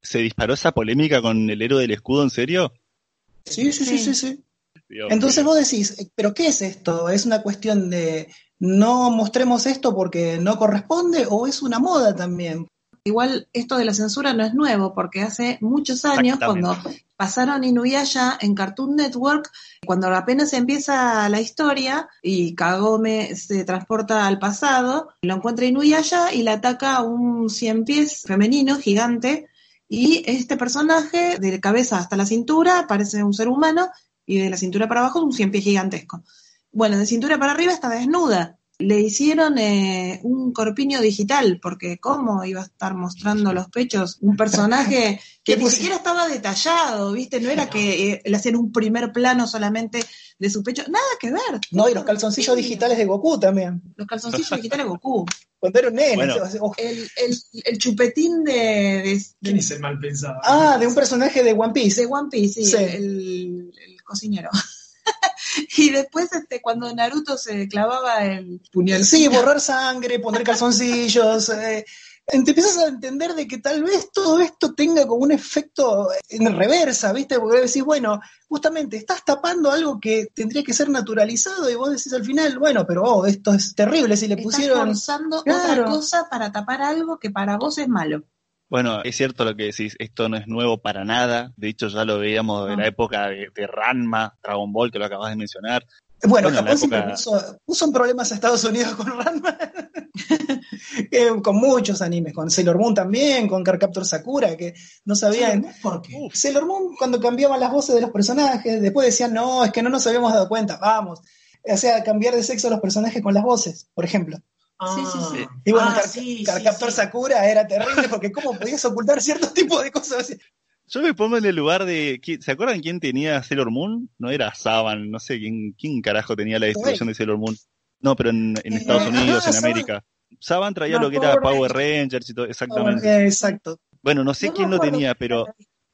¿Se disparó esa polémica con el héroe del escudo, en serio? Sí, sí, sí, sí, sí. Entonces vos decís, ¿pero qué es esto? ¿Es una cuestión de no mostremos esto porque no corresponde o es una moda también. Igual esto de la censura no es nuevo, porque hace muchos años, cuando pasaron Inuyasha en Cartoon Network, cuando apenas empieza la historia y Kagome se transporta al pasado, lo encuentra Inuyasha y le ataca un cien pies femenino gigante y este personaje de cabeza hasta la cintura parece un ser humano y de la cintura para abajo un cien pies gigantesco. Bueno, de cintura para arriba está desnuda. Le hicieron eh, un corpiño digital, porque ¿cómo iba a estar mostrando los pechos un personaje que ni siquiera estaba detallado, ¿viste? No era que eh, le hacían un primer plano solamente de su pecho, nada que ver. No, y los calzoncillos digitales de Goku también. Los calzoncillos digitales de Goku. Cuando era un nene. El, chupetín de, ¿Quién es el mal pensado? Ah, de un personaje de One Piece. De One Piece, sí. El, el cocinero. y después este cuando Naruto se clavaba el puñal. Sí, borrar sangre, poner calzoncillos. Eh, te empiezas a entender de que tal vez todo esto tenga como un efecto en reversa, ¿viste? Porque decís, bueno, justamente estás tapando algo que tendría que ser naturalizado y vos decís al final, bueno, pero oh, esto es terrible si le pusieron. Estás forzando otra cosa para tapar algo que para vos es malo. Bueno, es cierto lo que decís, esto no es nuevo para nada, de hecho ya lo veíamos en la época de, Ranma, Dragon Ball, que lo acabas de mencionar. Bueno, Japón siempre puso, en problemas a Estados Unidos con Ranma, con muchos animes, con Sailor Moon también, con Carcaptor Sakura, que no sabían por qué. Sailor Moon cuando cambiaban las voces de los personajes, después decían, no, es que no nos habíamos dado cuenta, vamos. O sea, cambiar de sexo a los personajes con las voces, por ejemplo sí, sí, sí. Ah. Y bueno, ah, Sakura era terrible porque cómo podías ocultar ciertos tipos de cosas Yo me pongo en el lugar de. ¿Se acuerdan quién tenía Sailor Moon? No era Saban, no sé quién, quién carajo tenía la distribución de Sailor Moon. No, pero en, en Estados eh, Unidos, en América. Saban traía lo que era Power Rangers y todo, exactamente. exacto. Bueno, no sé quién lo tenía, pero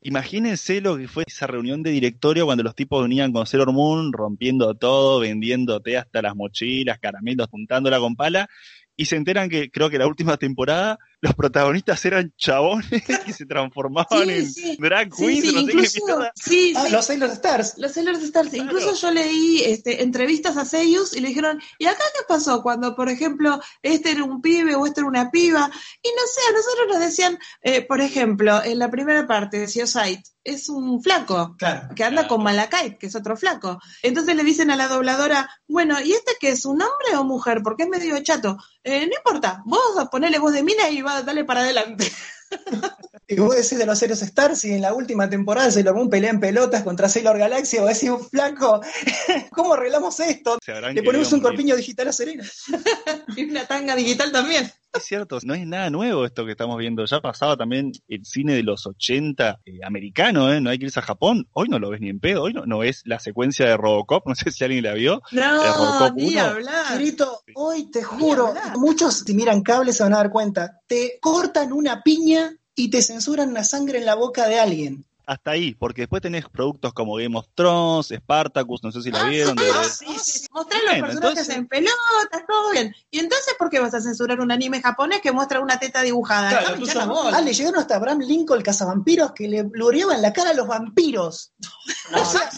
imagínense lo que fue esa reunión de directorio cuando los tipos venían con Sailor Moon, rompiendo todo, vendiéndote hasta las mochilas, caramelos, juntándola con pala, y se enteran que creo que la última temporada los protagonistas eran chabones que se transformaban en drag queens, no sé qué ah, los Sailor Stars. Los Sailor Stars. Incluso yo leí este, entrevistas a Seiyus y le dijeron, ¿y acá qué pasó? Cuando, por ejemplo, este era un pibe o este era una piba. Y no sé, a nosotros nos decían, eh, por ejemplo, en la primera parte de Siosite, es un flaco que anda con Malakite, que es otro flaco. Entonces le dicen a la dobladora, bueno, ¿y este qué es, un hombre o mujer? Porque es medio chato. Eh, no importa, vos ponele voz de mina y va, dale para adelante. Y vos decís de los Heroes Stars y en la última temporada Sailor Moon pelea en pelotas contra Sailor Galaxia, vos decís, flaco, ¿cómo arreglamos esto? Le ponemos un morir. corpiño digital a Serena. Y una tanga digital también. Es cierto, no es nada nuevo esto que estamos viendo. Ya pasaba también el cine de los 80 eh, americano, ¿eh? No hay que irse a Japón. Hoy no lo ves ni en pedo. Hoy no, no es la secuencia de Robocop. No sé si alguien la vio. No, ni 1. hablar. Quirito, hoy te juro, muchos si miran cables se van a dar cuenta, te cortan una piña y te censuran la sangre en la boca de alguien. Hasta ahí, porque después tenés productos como Game of Thrones, Spartacus, no sé si la vieron. de- Ah, sí, sí, sí. Mostrar los Bueno, personajes entonces- en pelotas, todo bien. ¿Y entonces por qué vas a censurar un anime japonés que muestra una teta dibujada? Claro, No, sos-. Ah, le llegaron hasta Abraham Lincoln, el cazavampiros, que le blureaba en la cara a los vampiros. O sea,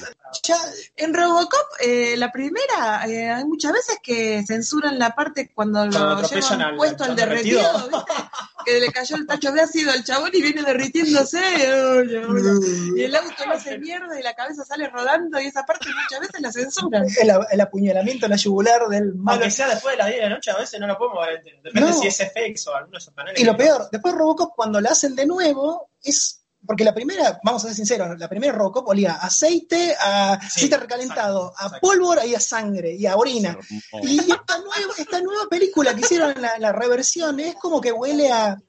ya, En Robocop, eh, la primera, eh, hay muchas veces que censuran la parte cuando Cuando lo llevan al- puesto al al derretido, derretido. ¿viste? que le cayó el tacho de ácido al chabón y viene derritiéndose. Y el auto lo hace mierda y la cabeza sale rodando y esa parte muchas veces la censuran. el, el apuñalamiento en la yugular del malo. Aunque sea después de las 10 de la noche, a veces no lo podemos ver. Depende No. si es FX o alguno de esos canales. Y lo peor, después Robocop cuando la hacen de nuevo, es. Porque la primera, vamos a ser sinceros, la primera Robocop olía a aceite, a Sí, aceite recalentado, a pólvora y a sangre, y a orina. Y esta nueva, esta nueva película que hicieron en la, la reversión es como que huele a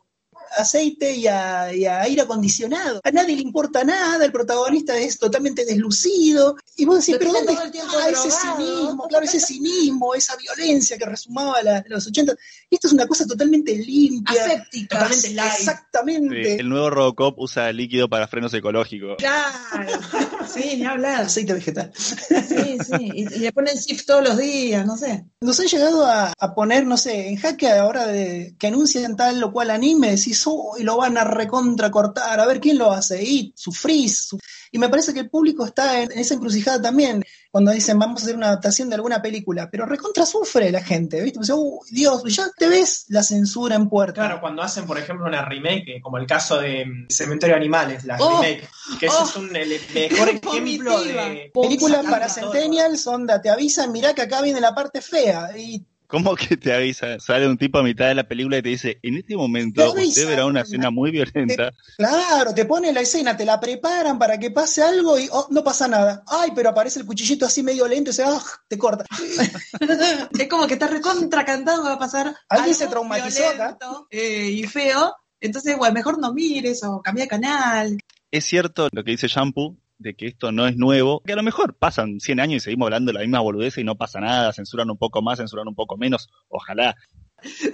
aceite y a, y a aire acondicionado. A nadie le importa nada, el protagonista es totalmente deslucido. Y vos decís, pero tiene ¿dónde está ese cinismo? Claro, ese cinismo, esa violencia que resumaba la, los 80. Esto es una cosa totalmente limpia. Aséptica. Totalmente light. Sí, Exactamente. el nuevo Robocop usa líquido para frenos ecológicos. Claro. Sí, ni hablar. Aceite vegetal. Sí, sí. Y, y le ponen shift todos los días, no sé. Nos han llegado a, a poner, no sé, en jaque ahora de que anuncian tal o cual anime, decís, "Oh, y lo van a recontra cortar, a ver quién lo hace, y sufrís. su- Y me parece que el público está en, esa encrucijada también, cuando dicen vamos a hacer una adaptación de alguna película, pero recontra sufre la gente, ¿viste? Dice, "Oh, Dios, ya te ves la censura en puerta. Claro, cuando hacen, por ejemplo, una remake, como el caso de mm, Cementerio de Animales, la Oh, remake, que ese oh, es un, el mejor ejemplo de... Películas para todo. Centennials, onda, te avisan, mirá que acá viene la parte fea, y ¿Cómo que te avisa? Sale un tipo a mitad de la película y te dice, en este momento usted verá una escena muy violenta. Claro, te ponen la escena, te la preparan para que pase algo y oh, no pasa nada. Ay, pero aparece el cuchillito así medio lento y se ah, te corta. Es como que está recontra cantado que va a pasar. Alguien algo se traumatizó acá. violento, eh, y feo. Entonces, bueno, mejor no mires o cambia de canal. Es cierto lo que dice Shampoo, de que esto no es nuevo, que a lo mejor pasan 100 años y seguimos hablando de la misma boludez y no pasa nada, censuran un poco más, censuran un poco menos, ojalá.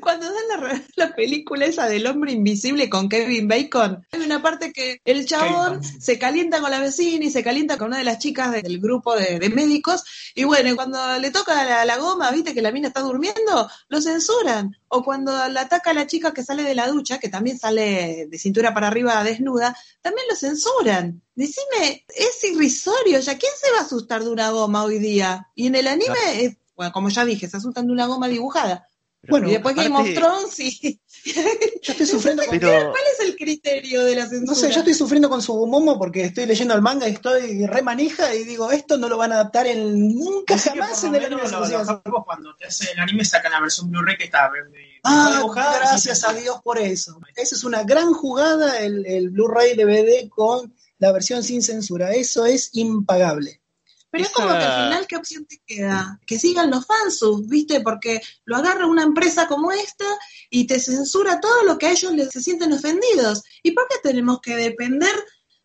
Cuando dan la, la película esa del hombre invisible con Kevin Bacon, hay una parte que el chabón se calienta con la vecina y se calienta con una de las chicas del grupo de, de médicos. Y bueno, cuando le toca la, la goma, viste que la mina está durmiendo, lo censuran. O cuando la ataca a la chica que sale de la ducha, que también sale de cintura para arriba desnuda, también lo censuran. Decime, es irrisorio, ya ¿quién se va a asustar de una goma hoy día? Y en el anime, es- bueno, como ya dije, se asustan de una goma dibujada. Pero Bueno, y después Game of aparte- Thrones y... Yo estoy sufriendo con, Pero ¿Cuál es el criterio de la censura? no sé, yo estoy sufriendo con su momo porque estoy leyendo el manga y estoy remanija y digo, esto no lo van a adaptar en nunca Así jamás en el anime. lo- cuando te hacen el anime sacan la versión Blu-ray que está Ah, dibujada, gracias sí, a Dios por eso. Esa es una gran jugada, el, el Blu-ray DVD con la versión sin censura. Eso es impagable. Pero es como que al final, ¿qué opción te queda? Que sigan los fansub, ¿viste? Porque lo agarra una empresa como esta y te censura todo lo que a ellos les se sienten ofendidos. ¿Y por qué tenemos que depender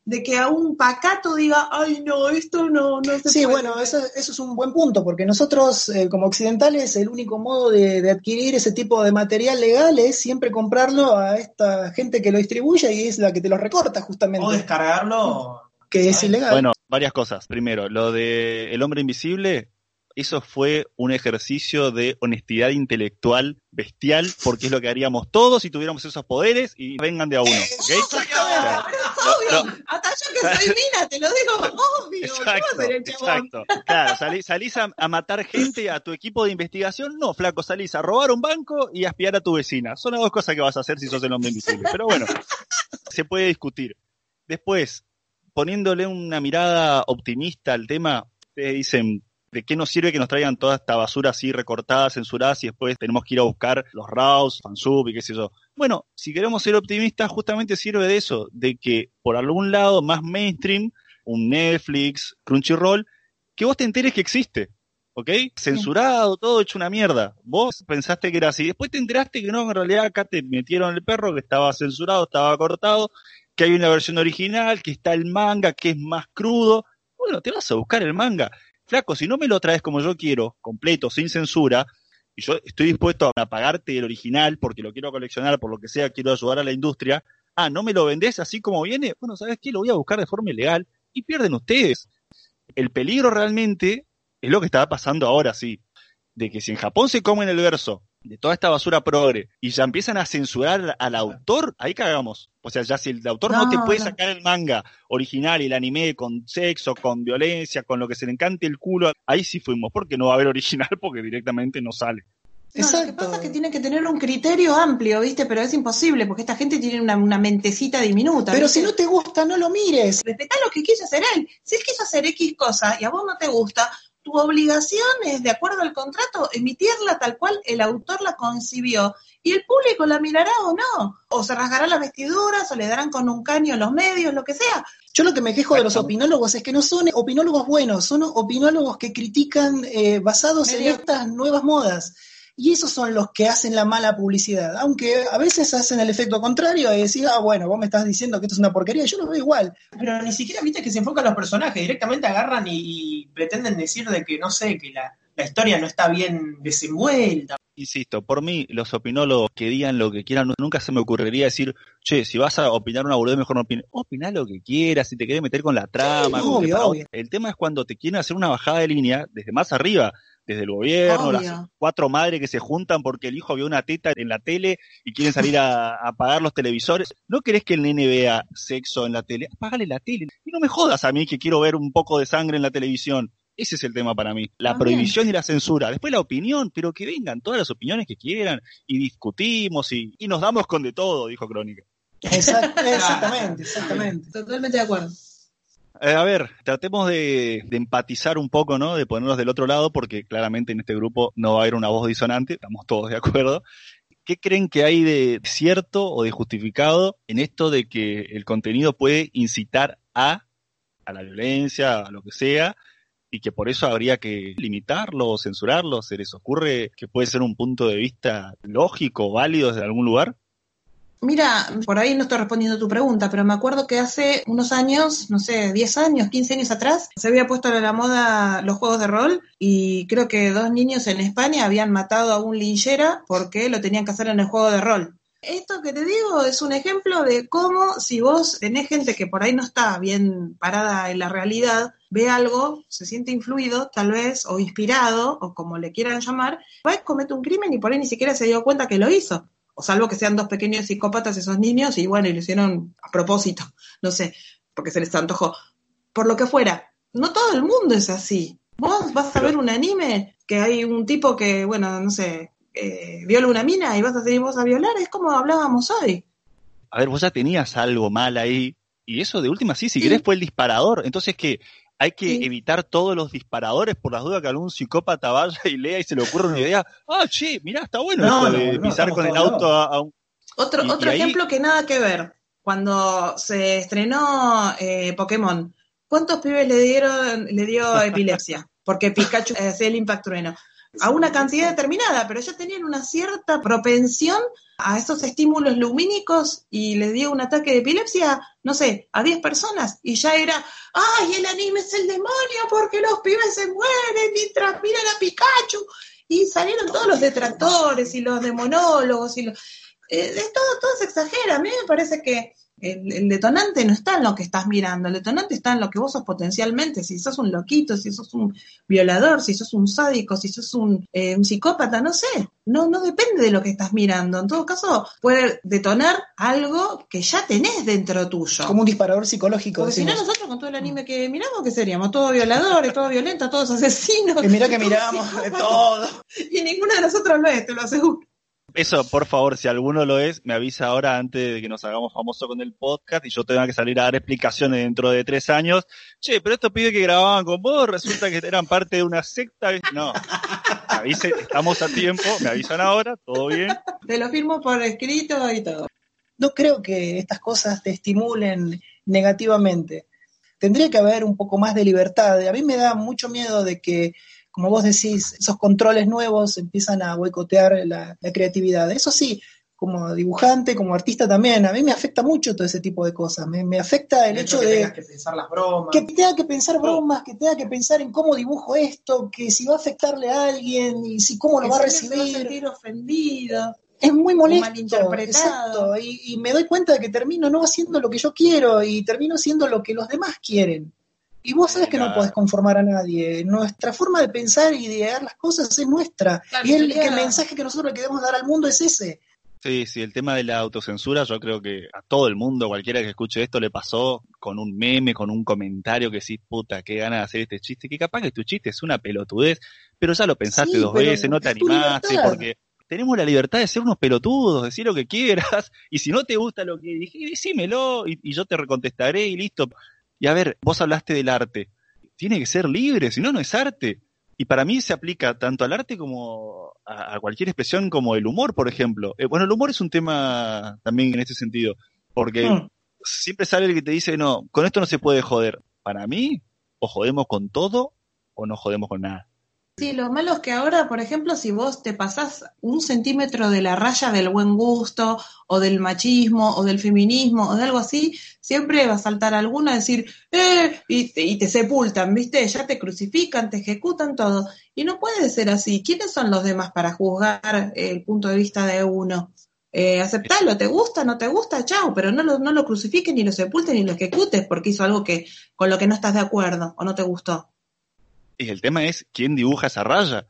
de que a un pacato diga, ay, no, esto no, no se Sí, puede bueno, hacer"? eso, eso es un buen punto, porque nosotros eh, como occidentales el único modo de, de adquirir ese tipo de material legal es siempre comprarlo a esta gente que lo distribuye y es la que te lo recorta justamente, O descargarlo. que es ilegal. Bueno, varias cosas. Primero, lo de El hombre invisible, eso fue un ejercicio de honestidad intelectual bestial, porque es lo que haríamos todos si tuviéramos esos poderes y vengan de a uno. ¿ok? Exactamente. Pero es obvio, hasta yo que soy mina, te lo digo, obvio, ¿qué va a Exacto, chabón? exacto. Claro, salís, salís a, a matar gente a tu equipo de investigación. No, flaco, salís a robar un banco y a espiar a tu vecina. Son las dos cosas que vas a hacer si sos el hombre invisible. Pero bueno, se puede discutir. Después, poniéndole una mirada optimista al tema, ustedes dicen, ¿De qué nos sirve que nos traigan toda esta basura así recortada, censurada, si después tenemos que ir a buscar los RAWs, fansub y qué sé yo? Bueno, si queremos ser optimistas, justamente sirve de eso, de que por algún lado más mainstream, un Netflix, Crunchyroll, que vos te enteres que existe. ¿ok? Censurado, todo hecho una mierda. Vos pensaste que era así. Después te enteraste que no, en realidad acá te metieron el perro, que estaba censurado, estaba cortado, que hay una versión original, que está el manga, que es más crudo. Bueno, te vas a buscar el manga. Flaco, si no me lo traes como yo quiero, completo, sin censura, y yo estoy dispuesto a pagarte el original porque lo quiero coleccionar, por lo que sea, quiero ayudar a la industria. Ah, ¿no me lo vendés así como viene? Bueno, ¿sabes qué? Lo voy a buscar de forma ilegal y pierden ustedes. El peligro realmente es lo que estaba pasando ahora, sí. De que si en Japón se comen el verso de toda esta basura progre y ya empiezan a censurar al autor, ahí cagamos. O sea, ya si el autor no, No, te puede no. sacar el manga original y el anime con sexo, con violencia, con lo que se le encante el culo, ahí sí fuimos, porque no va a haber original porque directamente no sale. No, lo que pasa es que tiene que tener un criterio amplio, ¿viste? Pero es imposible, porque esta gente tiene una, una mentecita diminuta. Pero ¿viste? si no te gusta, no lo mires. respetá lo que quiso hacer él. Si él quiso hacer X cosa y a vos no te gusta, tu obligación es, de acuerdo al contrato, emitirla tal cual el autor la concibió. Y el público la mirará o no. O se rasgará las vestiduras, o le darán con un caño en los medios, lo que sea. Yo lo que me quejo de los opinólogos es que no son opinólogos buenos, son opinólogos que critican eh, basados en estas nuevas modas. Y esos son los que hacen la mala publicidad. Aunque a veces hacen el efecto contrario y decir, ah, bueno, vos me estás diciendo que esto es una porquería, yo lo veo igual. Pero ni siquiera viste que se enfocan los personajes, directamente agarran y, y pretenden decir de que, no sé, que la, la historia no está bien desenvuelta. Insisto, por mí, los opinólogos que digan lo que quieran, nunca se me ocurriría decir, che, si vas a opinar una boludez, mejor no opines. Opina lo que quieras, si te querés meter con la trama. Sí, obvio, obvio. El tema es cuando te quieren hacer una bajada de línea desde más arriba, desde el gobierno, Obvio. las cuatro madres que se juntan porque el hijo vio una teta en la tele y quieren salir a, a apagar los televisores. ¿No querés que el nene vea sexo en la tele? Apágale la tele. Y no me jodas a mí que quiero ver un poco de sangre en la televisión. Ese es el tema para mí. La También. prohibición y la censura. Después la opinión, pero que vengan todas las opiniones que quieran y discutimos y, y nos damos con de todo, dijo Crónica. Exact- exactamente, exactamente. Totalmente de acuerdo. Eh, a ver, tratemos de, empatizar un poco, ¿no? De ponernos del otro lado, porque claramente en este grupo no va a haber una voz disonante, estamos todos de acuerdo. ¿Qué creen que hay de cierto o de justificado en esto de que el contenido puede incitar a, a la violencia, a lo que sea, y que por eso habría que limitarlo o censurarlo? ¿Se les ocurre que puede ser un punto de vista lógico, válido desde algún lugar? Mira, por ahí no estoy respondiendo a tu pregunta, pero me acuerdo que hace unos años, no sé, 10 años, 15 años atrás, se había puesto a la moda los juegos de rol y creo que dos niños en España habían matado a un linchera porque lo tenían que hacer en el juego de rol. Esto que te digo es un ejemplo de cómo si vos tenés gente que por ahí no está bien parada en la realidad, ve algo, se siente influido tal vez, o inspirado, o como le quieran llamar, va y comete un crimen y por ahí ni siquiera se dio cuenta que lo hizo o salvo que sean dos pequeños psicópatas esos niños y bueno, y lo hicieron a propósito, no sé, porque se les antojó. Por lo que fuera, no todo el mundo es así. Vos vas a ver un anime que hay un tipo que, bueno, no sé, eh, viola una mina y vas a seguir vos a violar, es como hablábamos hoy. A ver, vos ya tenías algo mal ahí, y eso de última sí, si Sí. querés fue el disparador. Entonces que hay que Sí. evitar todos los disparadores por las dudas que algún psicópata vaya y lea y se le ocurra una idea. Ah, che, mirá, está bueno No, esto de no, no, pisar con el auto a, a un... Otro, Y- otro y ahí- ejemplo que nada que ver. Cuando se estrenó eh, Pokémon, ¿cuántos pibes le dieron, le dio epilepsia? Porque Pikachu eh, hacía el Impact Trueno. A una cantidad determinada, pero ya tenían una cierta propensión a esos estímulos lumínicos y les dio un ataque de epilepsia, no sé, a 10 personas. Y ya era, ¡ay, el anime es el demonio porque los pibes se mueren mientras miran a Pikachu! Y salieron todos los detractores y los demonólogos y los eh, es todo, todo se exagera. A mí me parece que el, el detonante no está en lo que estás mirando, el detonante está en lo que vos sos potencialmente. Si sos un loquito, si sos un violador, si sos un sádico, si sos un, eh, un psicópata, no sé. No, no depende de lo que estás mirando. En todo caso, puede detonar algo que ya tenés dentro tuyo. Como un disparador psicológico. Porque si no, nosotros con todo el anime que miramos, ¿qué seríamos? Todos violadores, todos violentos, todos asesinos. Que mirá que miramos de todo. Y ninguno de nosotros lo es, te lo aseguro. Eso, por favor, si alguno lo es, me avisa ahora antes de que nos hagamos famosos con el podcast y yo tenga que salir a dar explicaciones dentro de tres años. Che, pero estos pibes que grababan con vos resulta que eran parte de una secta. No, me avise, estamos a tiempo, me avisan ahora, todo bien. Te lo firmo por escrito y todo. No creo que estas cosas te estimulen negativamente. Tendría que haber un poco más de libertad. A mí me da mucho miedo de que, como vos decís, esos controles nuevos empiezan a boicotear la, la creatividad. Eso sí, como dibujante, como artista también, a mí me afecta mucho todo ese tipo de cosas. Me, me afecta el, hecho que de tengas que pensar las bromas. que tenga que pensar bromas, que tenga que pensar en cómo dibujo esto, que si va a afectarle a alguien y si cómo lo va a siempre se va a recibir. sentir ofendido. Es muy molesto. malinterpretado. Exacto. Y, y me doy cuenta de que termino no haciendo lo que yo quiero y termino haciendo lo que los demás quieren. Y vos sabés que no podés conformar a nadie. Nuestra forma de pensar y de idear las cosas es nuestra. Claro, y el, el mensaje que nosotros le queremos dar al mundo es ese. Sí, sí, el tema de la autocensura, yo creo que a todo el mundo, cualquiera que escuche esto, le pasó con un meme, con un comentario que sí, puta, qué ganas de hacer este chiste, que capaz que tu chiste es una pelotudez, pero ya lo pensaste Sí, dos veces, no te animaste, porque tenemos la libertad de ser unos pelotudos, decir lo que quieras, y si no te gusta lo que dije, decímelo, y, y yo te recontestaré y listo. Y a ver, vos hablaste del arte, tiene que ser libre, si no, no es arte. Y para mí se aplica tanto al arte como a, a cualquier expresión como el humor, por ejemplo. Eh, bueno, el humor es un tema también en este sentido, porque Mm. siempre sale el que te dice, no, con esto no se puede joder. Para mí, o jodemos con todo o no jodemos con nada. Sí, lo malo es que ahora, por ejemplo, si vos te pasás un centímetro de la raya del buen gusto, o del machismo, o del feminismo, o de algo así, siempre va a saltar alguno a decir, ¡eh! Y te, y te sepultan, ¿viste? Ya te crucifican, te ejecutan todo. Y no puede ser así. ¿Quiénes son los demás para juzgar el punto de vista de uno? Eh, aceptalo, te gusta, no te gusta, chao, pero no lo, no lo crucifiques, ni lo sepultes, ni lo ejecutes porque hizo algo que con lo que no estás de acuerdo o no te gustó. Y el tema es quién dibuja esa raya.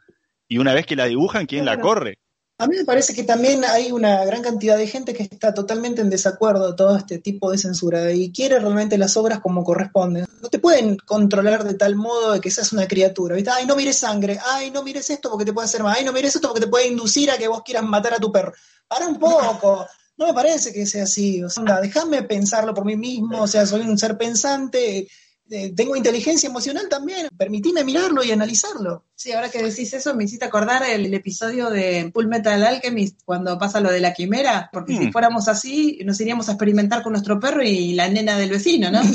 Y una vez que la dibujan, quién la corre. A mí me parece que también hay una gran cantidad de gente que está totalmente en desacuerdo de todo este tipo de censura y quiere realmente las obras como corresponden. No te pueden controlar de tal modo de que seas una criatura, ¿viste? Ay, no mires sangre, ay, no mires esto porque te puede hacer mal, ay, no mires esto porque te puede inducir a que vos quieras matar a tu perro. Para un poco. No me parece que sea así. O sea, anda, déjame pensarlo por mí mismo, o sea, soy un ser pensante, eh, tengo inteligencia emocional también, permitime mirarlo y analizarlo. Sí, ahora que decís eso, me hiciste acordar el, el episodio de Full Metal Alchemist cuando pasa lo de la quimera, porque si Mm. fuéramos así, nos iríamos a experimentar con nuestro perro y la nena del vecino, ¿no?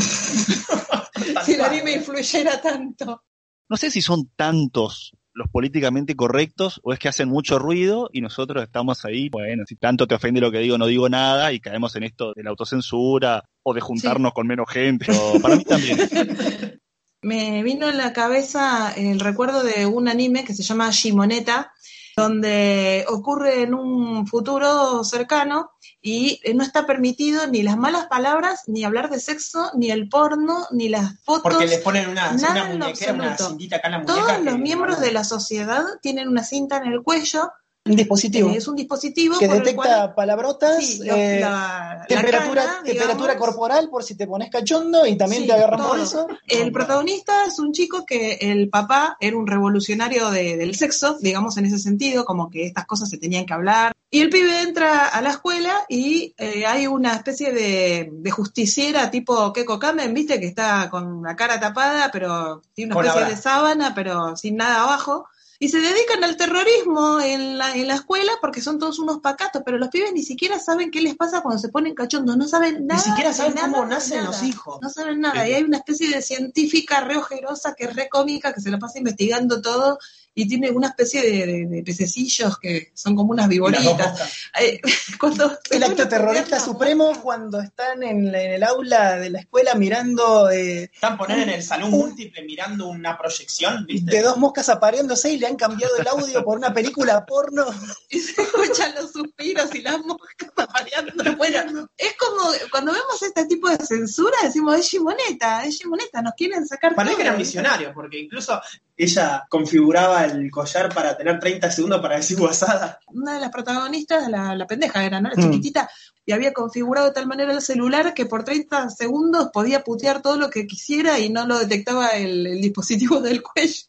si el anime influyera tanto. No sé si son tantos los políticamente correctos o es que hacen mucho ruido y nosotros estamos ahí, bueno, si tanto te ofende lo que digo, no digo nada y caemos en esto de la autocensura o de juntarnos con menos gente. O para mí también. Me vino en la cabeza el recuerdo de un anime que se llama Shimoneta, donde ocurre en un futuro cercano y eh, no está permitido ni las malas palabras, ni hablar de sexo, ni el porno, ni las fotos. Porque les ponen una, una muñequera, una cintita acá en la muñeca. Todos los miembros de la sociedad tienen una cinta en el cuello. Un dispositivo eh, es un dispositivo que por detecta cual palabrotas. sí, eh, la, la temperatura, cana, temperatura digamos, corporal por si te pones cachondo y también Sí, te agarran por todo. eso. El protagonista es un chico que el papá era un revolucionario de- del sexo, digamos en ese sentido, como que estas cosas se tenían que hablar. Y el pibe entra a la escuela y eh, hay una especie de, de justiciera tipo Keko Kamen, viste, que está con la cara tapada, pero tiene una especie de sábana, pero sin nada abajo. Y se dedican al terrorismo en la, en la escuela porque son todos unos pacatos, pero los pibes ni siquiera saben qué les pasa cuando se ponen cachondos, no saben nada. Ni siquiera saben nada, cómo nacen nada. los hijos. No saben nada. Sí. Y hay una especie de científica re ojerosa que es re cómica, que se la pasa investigando todo y tiene una especie de, de- de pececillos que son como unas viboritas. cuando El acto a terrorista supremo cuando están en, la- en el aula de la escuela mirando eh, Están poner en el salón múltiple mirando una proyección, ¿viste? de dos moscas apareándose y le han cambiado el audio por una película porno. y se escuchan los suspiros y las moscas apareando. Bueno, es como cuando vemos este tipo de censura, decimos, es Shimoneta, es Shimoneta, nos quieren sacar todo. que eran visionarios, porque incluso ella configuraba el collar para tener 30 segundos para decir guasada. una de las protagonistas, la, la pendeja era, ¿no? La Mm. chiquitita, y había configurado de tal manera el celular que por 30 segundos podía putear todo lo que quisiera y no lo detectaba el, el dispositivo del cuello.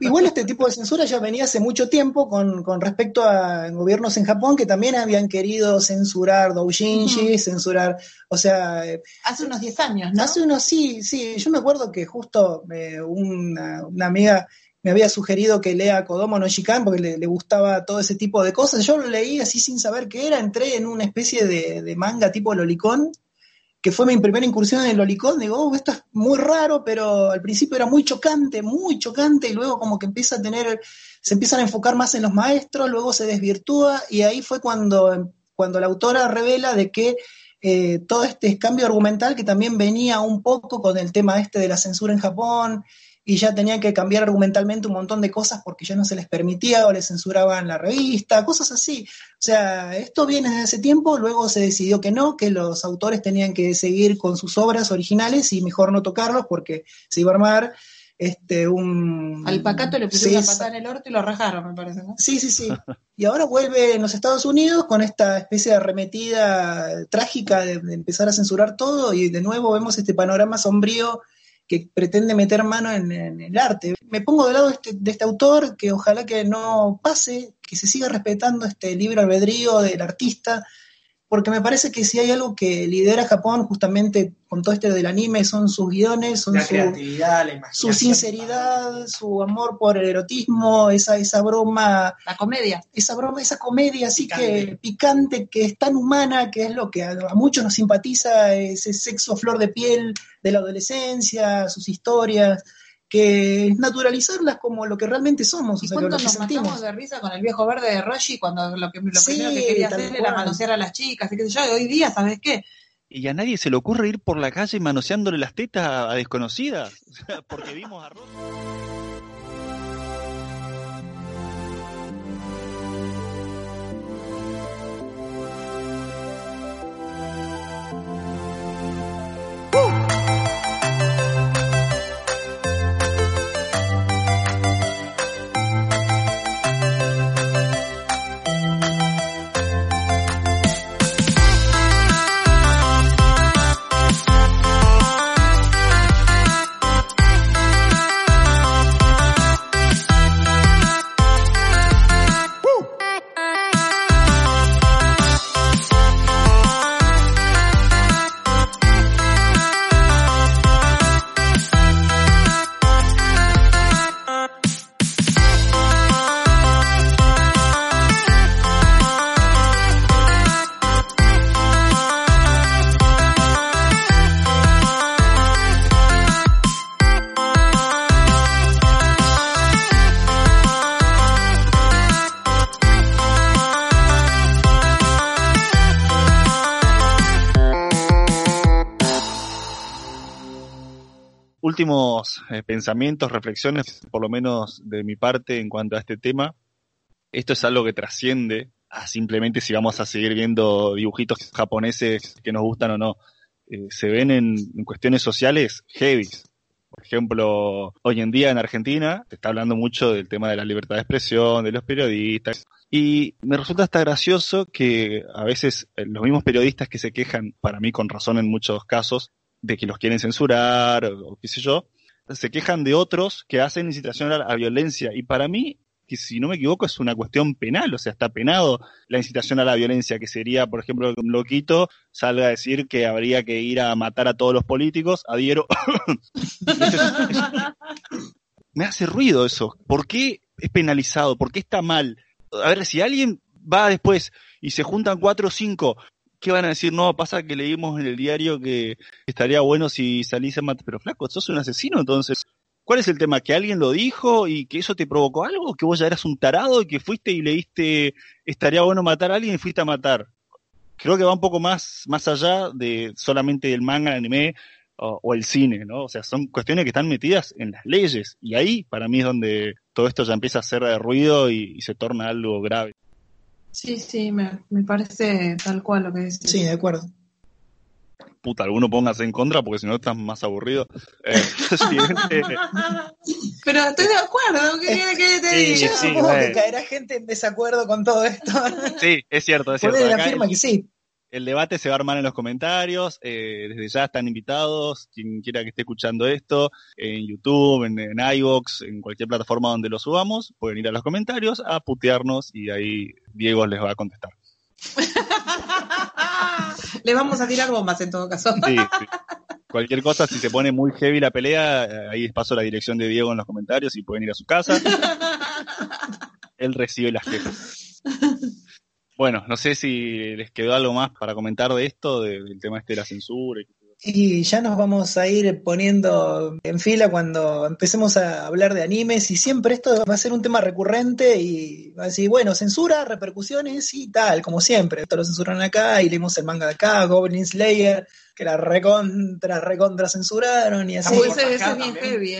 Igual este tipo de censura ya venía hace mucho tiempo con, con respecto a gobiernos en Japón que también habían querido censurar doujinshi, censurar, o sea, eh, Hace unos 10 años, ¿no? hace unos sí, sí, yo me acuerdo que justo eh, una, una amiga me había sugerido que lea Kodomo no Shikan porque le, le gustaba todo ese tipo de cosas. Yo lo leí así sin saber qué era, entré en una especie de, de manga tipo lolicón, que fue mi primera incursión en el lolicón. Digo, oh, esto es muy raro, pero al principio era muy chocante, muy chocante, y luego como que empieza a tener, se empiezan a enfocar más en los maestros, luego se desvirtúa, y ahí fue cuando, cuando la autora revela de que eh, todo este cambio argumental que también venía un poco con el tema este de la censura en Japón, y ya tenían que cambiar argumentalmente un montón de cosas porque ya no se les permitía o les censuraban la revista, cosas así. O sea, esto viene desde hace tiempo, luego se decidió que no, que los autores tenían que seguir con sus obras originales y mejor no tocarlos porque se iba a armar este un... Al pacato le pusieron Sí, una patada en el orto y lo rajaron, me parece, ¿no? Sí, sí, sí. Y ahora vuelve en los Estados Unidos con esta especie de arremetida trágica de, de empezar a censurar todo y de nuevo vemos este panorama sombrío que pretende meter mano en, el arte. Me pongo del lado de este, de este autor que ojalá que no pase, que se siga respetando este libre albedrío del artista, porque me parece que si hay algo que lidera a Japón justamente con todo este del anime son sus guiones, son La su, creatividad, la imaginación. su sinceridad, su amor por el erotismo, esa, esa broma La comedia. esa broma, esa comedia así Picante. que picante, que es tan humana, que es lo que a, a muchos nos simpatiza, ese sexo a flor de piel de la adolescencia, sus historias, que es naturalizarlas como lo que realmente somos, o ¿Y sea, lo que nos sentimos. matamos de risa con el viejo verde de Roshi cuando lo, que, lo Sí, primero que quería hacer era manosear a las chicas? Y qué sé yo, hoy día, ¿sabes qué? Y a nadie se le ocurre ir por la calle manoseándole las tetas a desconocidas. O porque vimos a Ross. Últimos eh, pensamientos, reflexiones, por lo menos de mi parte en cuanto a este tema. Esto es algo que trasciende a simplemente si vamos a seguir viendo dibujitos japoneses que nos gustan o no. Eh, se ven en, en cuestiones sociales heavy. Por ejemplo, hoy en día en Argentina se está hablando mucho del tema de la libertad de expresión, de los periodistas. Y me resulta hasta gracioso que a veces eh, los mismos periodistas que se quejan, para mí con razón en muchos casos, de que los quieren censurar o, o qué sé yo, se quejan de otros que hacen incitación a, a violencia. Y para mí, que si no me equivoco, es una cuestión penal, o sea, está penado la incitación a la violencia, que sería, por ejemplo, que un loquito salga a decir que habría que ir a matar a todos los políticos, adhiero. Me hace ruido eso. ¿Por qué es penalizado? ¿Por qué está mal? A ver, si alguien va después y se juntan cuatro o cinco, ¿qué van a decir? No, pasa que leímos en el diario que estaría bueno si salís a matar. Pero flaco, sos un asesino, entonces. ¿Cuál es el tema? ¿Que alguien lo dijo y que eso te provocó algo? ¿Que vos ya eras un tarado y que fuiste y leíste estaría bueno matar a alguien y fuiste a matar? Creo que va un poco más, más allá de solamente el manga, el anime o, el cine, ¿no? O sea, son cuestiones que están metidas en las leyes y ahí para mí es donde todo esto ya empieza a hacer ruido y se torna algo grave. Sí, sí, me, me parece tal cual lo que decís. Sí, de acuerdo. Puta, alguno póngase en contra porque si no estás más aburrido. Eh, eh, Pero estoy de acuerdo, ¿qué quiere que te Sí, diga? Yo sí, supongo que caerá gente en desacuerdo con todo esto. sí, es cierto, es cierto. Ponele la Acá firma que sí. El debate se va a armar en los comentarios. eh, desde ya están invitados. Quien quiera que esté escuchando esto, en YouTube, en, en iVoox, en cualquier plataforma donde lo subamos, pueden ir a los comentarios a putearnos y ahí Diego les va a contestar. Le vamos a tirar bombas en todo caso. Sí, sí. Cualquier cosa, si se pone muy heavy la pelea, eh, ahí les paso la dirección de Diego en los comentarios y pueden ir a su casa. Él recibe las quejas. Bueno, no sé si les quedó algo más para comentar de esto, de- del tema este de la censura. y- Y ya nos vamos a ir poniendo en fila cuando empecemos a hablar de animes y siempre esto va a ser un tema recurrente y va a decir, bueno, censura, repercusiones y tal, como siempre. Esto lo censuran acá y leímos el manga de acá, Goblin Slayer, que la recontra, recontra censuraron y así. También.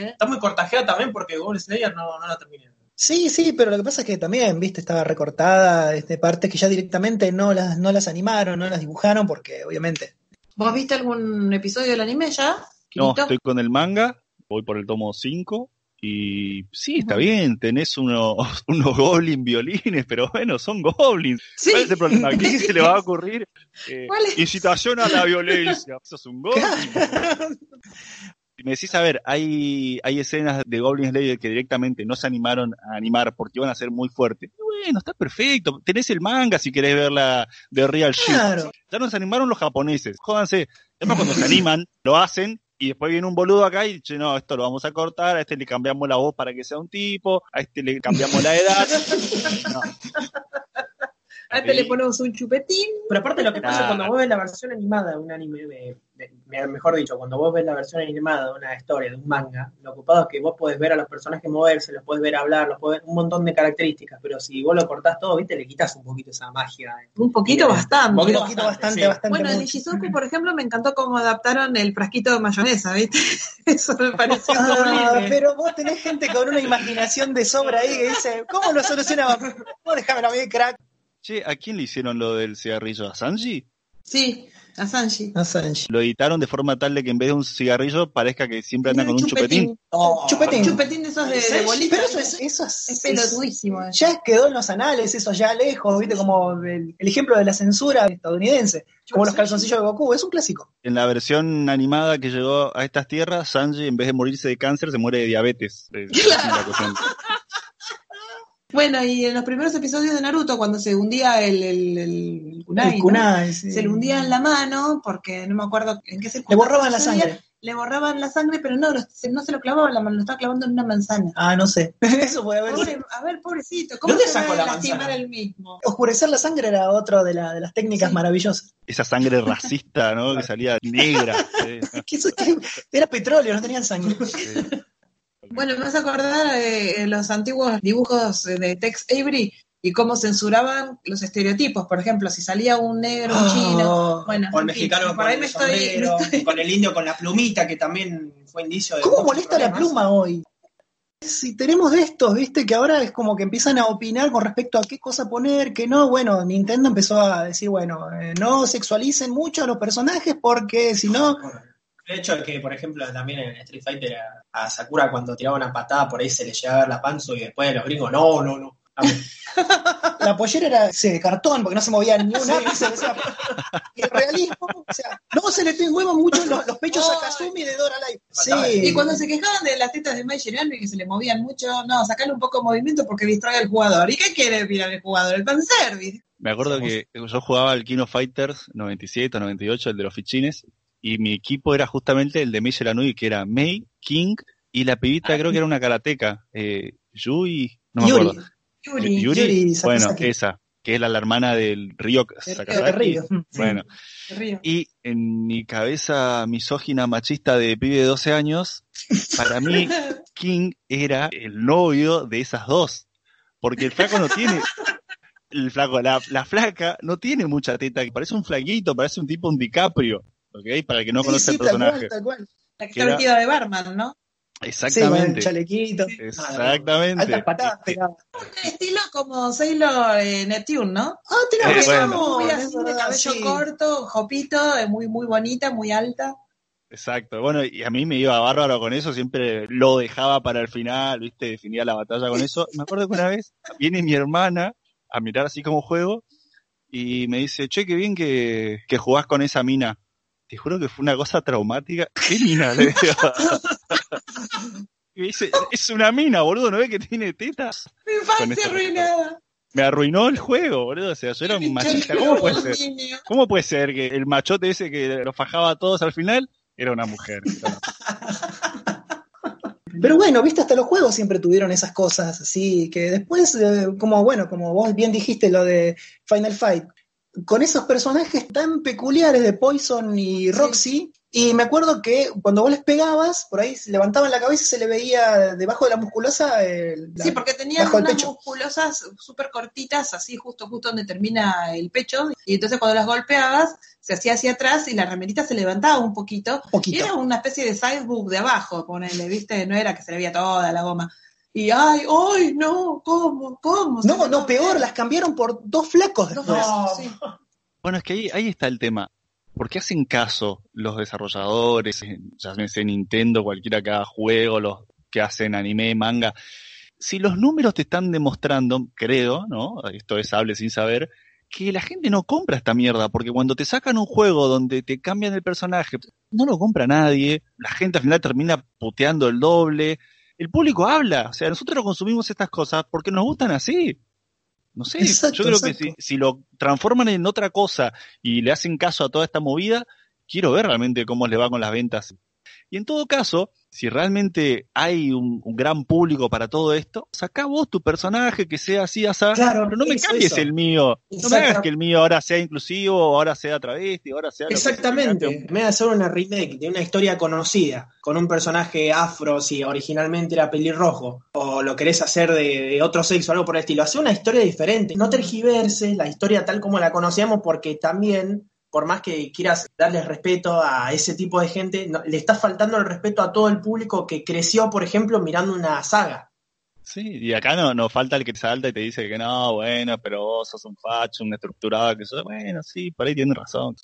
¿eh? Está muy cortajeada también porque Goblin Slayer no, no la terminé. Sí, sí, pero lo que pasa es que también, viste, estaba recortada de partes que ya directamente no las, no las animaron, no las dibujaron, porque obviamente. ¿Vos viste algún episodio del anime ya? No, estoy con el manga, voy por el tomo 5 y sí, está bien, tenés unos, unos goblin violines, pero bueno, son goblins. Sí. ¿Cuál es el problema? ¿A quién se le va a ocurrir? eh, ¿Cuál es? incitación a la violencia. Eso es un goblin. Me decís, a ver, hay, hay escenas de Goblin Slayer que directamente no se animaron a animar porque iban a ser muy fuertes. Bueno, está perfecto. Tenés el manga si querés ver la de Real Shit. Claro. Ya nos animaron los japoneses. Jódanse. Además, cuando se animan, lo hacen y después viene un boludo acá y dice, no, esto lo vamos a cortar, a este le cambiamos la voz para que sea un tipo, a este le cambiamos la edad. No. A este le ponemos un chupetín. Pero aparte lo que pasa cuando vos ves la versión animada de un anime, de, de- de- mejor dicho, cuando vos ves la versión animada de una historia, de un manga, lo ocupado es que vos podés ver a los personajes moverse, los podés ver hablar, los podés ver un montón de características, pero si vos lo cortás todo, viste, le quitas un poquito esa magia. Un poquito bastante. Un poquito bastante, bastante, sí. bastante. Bueno, en mucho. Nishizoku, por ejemplo, me encantó cómo adaptaron el frasquito de mayonesa, ¿viste? Eso me pareció Ah, sublime. pero vos tenés gente con una imaginación de sobra ahí que dice, ¿cómo lo solucionamos? Vos déjamelo a mí, crack. Che, ¿a quién le hicieron lo del cigarrillo? ¿A Sanji? Sí, a Sanji. No, Sanji. Lo editaron de forma tal de que en vez de un cigarrillo parezca que siempre anda con un chupetín. chupetín. Oh, chupetín. Chupetín de esos de, de bolita. Pero eso es, eso es, Es pelotudísimo. eh. ya quedó en los anales, eso ya lejos, viste, como el, el ejemplo de la censura estadounidense, como los calzoncillos de Goku, es un clásico. En la versión animada que llegó a estas tierras, Sanji en vez de morirse de cáncer se muere de diabetes. Cuestión. Bueno, y en los primeros episodios de Naruto, cuando se hundía el, el, el kunai, el ¿no? kunai, sí. se le hundía en la mano, porque no me acuerdo en qué Le circunstancia borraban la sangre. Le borraban la sangre, pero no, se- no se lo clavaba en la mano, lo estaba clavando en una manzana. Ah, no sé. Eso puede haber Pobre- a ver, pobrecito, ¿cómo ¿Dónde se sacó va a la lastimar manzana? el mismo? Oscurecer la sangre era otro de, la- de las técnicas Sí. maravillosas. Esa sangre racista, ¿no? Que salía negra. sí. Que eso- que era petróleo, no tenían sangre. Sí. Bueno, me vas a acordar de los antiguos dibujos de Tex Avery y cómo censuraban los estereotipos. Por ejemplo, si salía un negro, un chino. Oh. Bueno, O el mexicano por con ahí el me estoy, me sombrero, estoy- con el indio con la plumita, que también fue indicio de. ¿Cómo molesta la pluma hoy? Si tenemos de estos, viste, que ahora es como que empiezan a opinar con respecto a qué cosa poner, que no, bueno, Nintendo empezó a decir, bueno, eh, no sexualicen mucho a los personajes porque si no, El hecho de que, por ejemplo, también en Street Fighter a, a Sakura cuando tiraba una patada por ahí se le llegaba a ver la panza y después los gringos, no, no, no. La pollera era sí, de cartón porque no se movía ni un ápice, o sea, y el realismo, o sea, no se le huevo mucho los, los pechos a Kazumi de Dora Light. Sí. Y cuando se quejaban de las tetas de Mai Shiranui que se le movían mucho, no, sacarle un poco de movimiento porque distrae al jugador. ¿Y qué quiere mirar el jugador? El fanservice. Me acuerdo que yo jugaba al Kino Fighters 97 o 98, el de los fichines, y mi equipo era justamente el de Michel Anui, que era Mei, King, y la pibita creo que era una karateca, eh, Yui, no me Yuri, acuerdo. Yuri. Yuri bueno, esa, que es la, la hermana del Del Sakazaki. Río. Bueno, Me río. y en mi cabeza misógina machista de pibe de 12 años, para mí King era el novio de esas dos. Porque el flaco no tiene. El flaco, la, la flaca no tiene mucha teta, parece un flaquito, parece un tipo un DiCaprio. ¿Ok? Para el que no Sí, conoce sí, el tal personaje. cual, tal cual. La que que está era- vestida de barman, ¿no? Sí, Exactamente. chalequito. Exactamente. Altas patadas pegaba. Estilo como Sailor eh, Neptune, ¿no? Ah, tenés Eh, razón, bueno. Muy así, de cabello sí. corto, jopito, eh, muy, muy bonita, muy alta. Exacto. Bueno, y a mí me iba bárbaro con eso, siempre lo dejaba para el final, ¿viste? Definía la batalla con eso. Me acuerdo que una vez viene mi hermana a mirar así como juego y me dice, che, qué bien que, que jugás con esa mina. Te juro que fue una cosa traumática. ¿Qué mina? Le digo. Y me dice, es una mina, boludo, ¿no ves que tiene tetas? Mi infancia arruinada. Me arruinó el juego, boludo. O sea, yo era un machista. ¿Cómo puede ser? ¿Cómo puede ser que el machote ese que los fajaba a todos al final era una mujer? Pero bueno, viste, hasta los juegos siempre tuvieron esas cosas así, que después, eh, como bueno, como vos bien dijiste lo de Final Fight, con esos personajes tan peculiares de Poison y Roxy, y me acuerdo que cuando vos les pegabas, por ahí levantaban la cabeza y se le veía debajo de la musculosa el, la- Sí, porque tenían unas musculosas súper cortitas, así justo justo donde termina el pecho, y entonces cuando las golpeabas, se hacía hacia atrás y la remerita se levantaba un poquito, y poquito. era una especie de sidebook de abajo, ponele, ¿viste? No era que se le veía toda la goma. Y ay, ay, no, ¿cómo? ¿Cómo? No, no, peor, las cambiaron por dos flacos No, después. sí. Bueno, es que ahí, ahí está el tema. ¿Por qué hacen caso los desarrolladores, ya sea Nintendo, cualquiera que haga juego, los que hacen anime, manga? Si los números te están demostrando, creo, ¿no? Esto es hable sin saber, que la gente no compra esta mierda, porque cuando te sacan un juego donde te cambian el personaje, no lo compra nadie, la gente al final termina puteando el doble, el público habla, o sea, nosotros no consumimos estas cosas porque nos gustan así. No sé, Exacto, yo creo que si, si lo transforman en otra cosa y le hacen caso a toda esta movida, quiero ver realmente cómo le va con las ventas. Y en todo caso, si realmente hay un, un gran público para todo esto, saca vos tu personaje que sea así, así, Claro, pero no me eso, cambies eso. el mío. No me hagas que el mío ahora sea inclusivo, ahora sea travesti, ahora sea... que. Exactamente. En vez de hacer una remake de una historia conocida con un personaje afro, si originalmente era pelirrojo, o lo querés hacer de, de otro sexo o algo por el estilo, hacer una historia diferente. No tergiverses la historia tal como la conocíamos, porque también, por más que quieras darles respeto a ese tipo de gente, no- le está faltando el respeto a todo el público que creció, por ejemplo, mirando una saga. Sí, y acá no, falta el que salta y te dice que no, bueno, pero vos sos un facho, un estructurado, que sos, bueno, sí, por ahí tiene razón.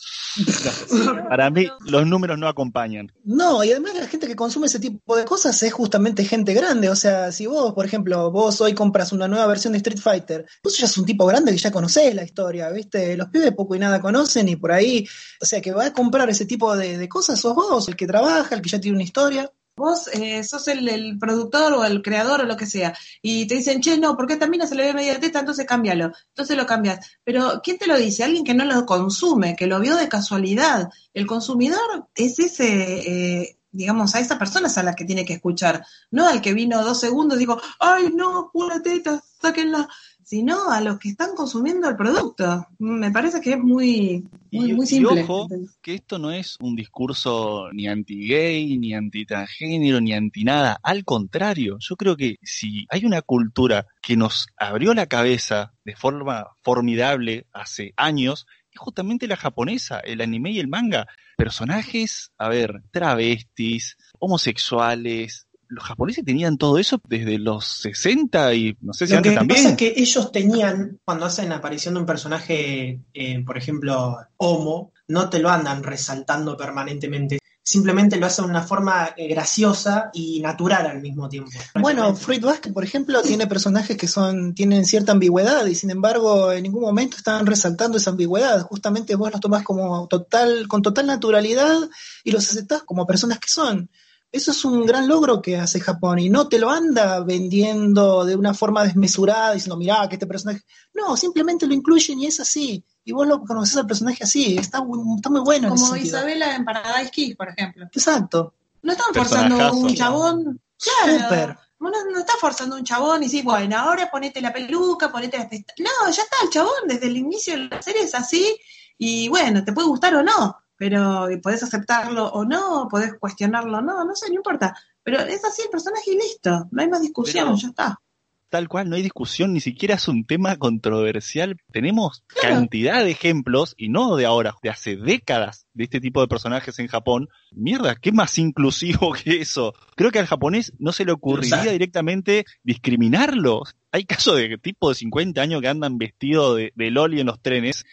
No, para mí, los números no acompañan. No, y además la gente que consume ese tipo de cosas es justamente gente grande. O sea, si vos, por ejemplo, vos hoy compras una nueva versión de Street Fighter, vos ya sos un tipo grande que ya conocés la historia, ¿viste? Los pibes poco y nada conocen y por ahí, o sea, que va a comprar ese tipo de, de cosas, sos vos, el que trabaja, el que ya tiene una historia. Vos eh, sos el, productor o el creador o lo que sea, y te dicen, che, no, porque también se le ve media teta, entonces cámbialo, entonces lo cambias. Pero, ¿quién te lo dice? Alguien que no lo consume, que lo vio de casualidad. El consumidor es ese, eh, digamos, a esa persona es a la que tiene que escuchar, no al que vino dos segundos y dijo, ay, no, una teta, sáquenla, sino a los que están consumiendo el producto. Me parece que es muy, muy, Y- muy y simple. ojo, que esto no es un discurso ni anti-gay, ni anti-transgénero, ni anti-nada. Al contrario, yo creo que si hay una cultura que nos abrió la cabeza de forma formidable hace años, es justamente la japonesa, el anime y el manga. Personajes, a ver, travestis, homosexuales. Los japoneses tenían todo eso desde los 60 y no sé si Lo que antes pasa también. es que ellos tenían, cuando hacen aparición de un personaje, eh, por ejemplo, homo, no te lo andan resaltando permanentemente. Simplemente lo hacen de una forma eh, graciosa y natural al mismo tiempo. Bueno, Fruit Basket, por ejemplo, tiene personajes que son, tienen cierta ambigüedad y sin embargo en ningún momento están resaltando esa ambigüedad. Justamente vos los tomás como total, con total naturalidad y los aceptás como personas que son. Eso es un gran logro que hace Japón y no te lo anda vendiendo de una forma desmesurada diciendo, mirá, que este personaje... No, simplemente lo incluyen y es así. Y vos lo conoces al personaje así. Está, muy- está muy bueno. en ese Como sentido. Isabela en Paradise Kiss, por ejemplo. Exacto. No están forzando un chabón. Claro. Súper. No, no está forzando un chabón y sí, bueno, ahora ponete la peluca, ponete las pestañas. No, ya está, el chabón desde el inicio de la serie es así y bueno, te puede gustar o no, pero podés aceptarlo o no, podés cuestionarlo o no, no sé, no importa. Pero es así el personaje y listo, no hay más discusión, Pero- ya está. Tal cual, no hay discusión, ni siquiera es un tema controversial. Tenemos Claro. cantidad de ejemplos, y no de ahora, de hace décadas, de este tipo de personajes en Japón. Mierda, ¿qué más inclusivo que eso? Creo que al japonés no se le ocurriría directamente discriminarlo. Hay casos de tipo de 50 años que andan vestidos de, de loli en los trenes.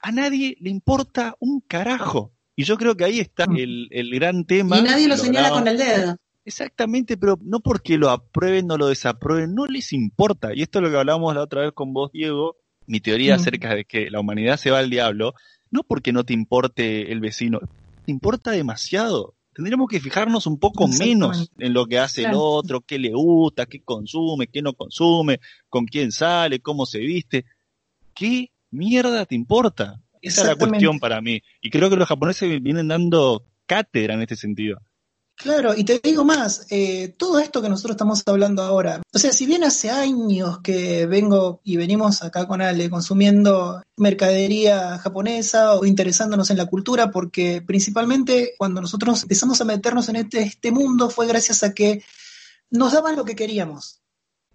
A nadie le importa un carajo. Y yo creo que ahí está el, el gran tema. Y nadie lo señala con el dedo. Exactamente, pero no porque lo aprueben o lo desaprueben, no les importa. Y esto es lo que hablábamos la otra vez con vos, Diego. mi teoría Mm. acerca de que la humanidad se va al diablo, no porque no te importe el vecino, te importa demasiado. Tendríamos que fijarnos un poco menos en lo que hace el otro, qué le gusta, qué consume, qué no consume, con quién sale, cómo se viste. ¿Qué mierda te importa? Esa es la cuestión para mí. Y creo que los japoneses vienen dando cátedra en este sentido. Claro, y te digo más, eh, todo esto que nosotros estamos hablando ahora, o sea, si bien hace años que vengo y venimos acá con Ale consumiendo mercadería japonesa o interesándonos en la cultura, porque principalmente cuando nosotros empezamos a meternos en este, este mundo fue gracias a que nos daban lo que queríamos.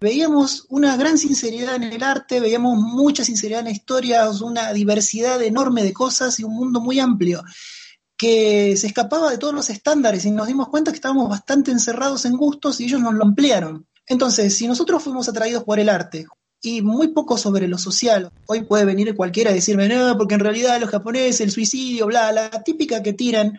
Veíamos una gran sinceridad en el arte, veíamos mucha sinceridad en la historia, una diversidad enorme de cosas y un mundo muy amplio que se escapaba de todos los estándares y nos dimos cuenta que estábamos bastante encerrados en gustos y ellos nos lo ampliaron. Entonces, si nosotros fuimos atraídos por el arte y muy poco sobre lo social, hoy puede venir cualquiera a decirme, no, porque en realidad los japoneses, el suicidio, bla, la típica que tiran.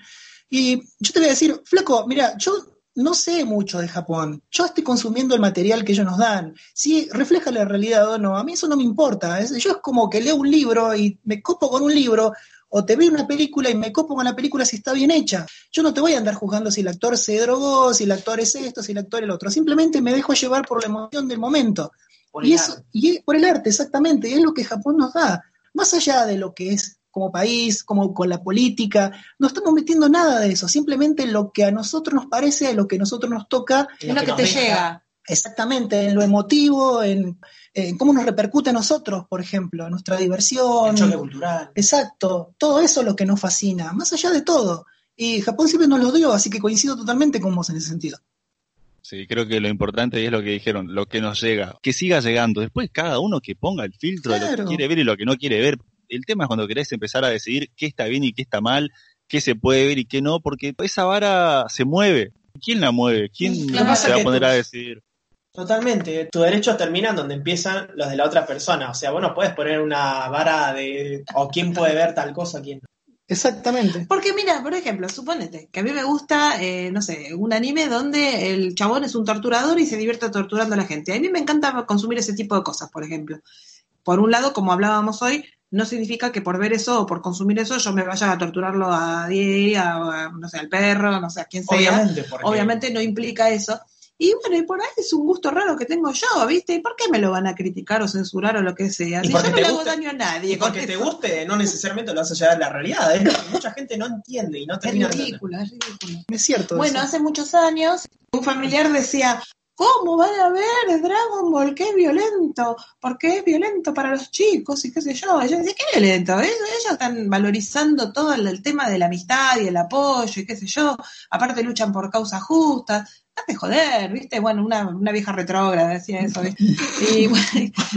Y yo te voy a decir, flaco, mira, yo no sé mucho de Japón. Yo estoy consumiendo el material que ellos nos dan. Si refleja la realidad o no, a mí eso no me importa. Es- yo es como que leo un libro y me copo con un libro, o te veo una película y me copo con la película si está bien hecha. Yo no te voy a andar juzgando si el actor se drogó, si el actor es esto, si el actor es el otro. Simplemente me dejo llevar por la emoción del momento. Por Y el eso, arte. y por el arte, exactamente, es lo que Japón nos da. Más allá de lo que es como país, como con la política, no estamos metiendo nada de eso, simplemente lo que a nosotros nos parece, lo que a nosotros nos toca, Es lo que te deja. llega. exactamente, en lo emotivo, en, en cómo nos repercute a nosotros, por ejemplo, nuestra El diversión. choque cultural. Exacto, todo eso es lo que nos fascina, más allá de todo. Y Japón siempre nos lo dio, así que coincido totalmente con vos en ese sentido. Sí, creo que lo importante es lo que dijeron, lo que nos llega, que siga llegando. Después cada uno que ponga el filtro de lo que quiere ver y lo que no quiere ver. El tema es cuando querés empezar a decidir qué está bien y qué está mal, qué se puede ver y qué no, porque esa vara se mueve. ¿Quién la mueve? ¿Quién se va a que poner tú- a decidir? Totalmente. Tus derechos terminan donde empiezan los de la otra persona. O sea, vos no puedes poner una vara de o quién puede ver tal cosa, quién no. Exactamente. Porque mira, por ejemplo, suponete que a mí me gusta, eh, no sé, un anime donde el chabón es un torturador y se divierte torturando a la gente. A mí me encanta consumir ese tipo de cosas, por ejemplo. Por un lado, como hablábamos hoy, no significa que por ver eso o por consumir eso yo me vaya a torturarlo a Diego, a, no sé, al perro, no sé, a quien sea. Obviamente, porque Obviamente no implica eso. Y bueno, y por ahí es un gusto raro que tengo yo, ¿viste? ¿Y por qué me lo van a criticar o censurar o lo que sea? Si yo no le hago daño a nadie. Y porque te guste, no necesariamente lo vas a llevar a la realidad. Es que mucha gente no entiende y no Es termina entender. ridículo, es ridículo. Es cierto. Bueno, eso. hace muchos años un familiar decía, ¿cómo van a ver Dragon Ball? ¡Qué violento! Porque es violento para los chicos y qué sé yo. Yo decía, ¿qué violento? Ellos, ellos están valorizando todo el, el tema de la amistad y el apoyo y qué sé yo. Aparte luchan por causas justas. Date joder, ¿viste? Bueno, una, una vieja retrógrada decía eso, ¿viste? Y, bueno,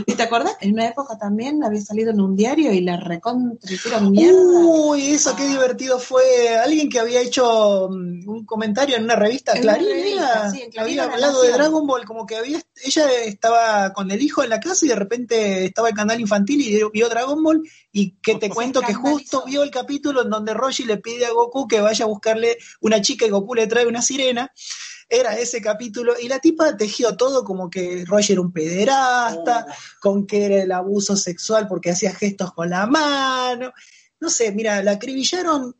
¿y te acordás? En una época también había salido en un diario y la recontra hicieron mierda. Uy, eso qué Ah. divertido fue. Alguien que había hecho mm, un comentario en una revista, En una revista, sí, en había hablado de. Dragon Ball, como que había, ella estaba con el hijo en la casa y de repente estaba el canal infantil y vio- Dragon Ball y que te cuento que justo vio el capítulo en donde Roshi le pide a Goku que vaya a buscarle una chica y Goku le trae una sirena. Era ese capítulo y la tipa tejió todo como que Roshi era un pederasta, Oh, con que era el abuso sexual porque hacía gestos con la mano. No sé, mira, la acribillaron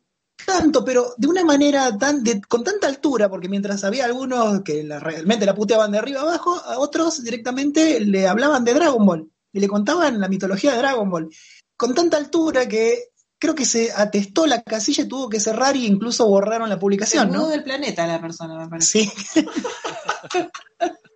tanto, pero de una manera tan, de- con tanta altura, porque mientras había algunos que la- realmente la puteaban de arriba abajo, a otros directamente le hablaban de Dragon Ball y le contaban la mitología de Dragon Ball. Con tanta altura que creo que se atestó la casilla y tuvo que cerrar e incluso borraron la Se publicación, mudó ¿no? del planeta la persona, me parece. Sí.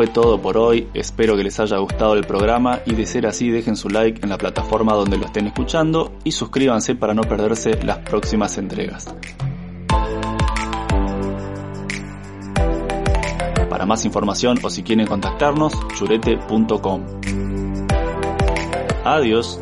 fue todo por hoy, espero que les haya gustado el programa y de ser así dejen su like en la plataforma donde lo estén escuchando y suscríbanse para no perderse las próximas entregas. Para más información o si quieren contactarnos, churete.com. Adiós.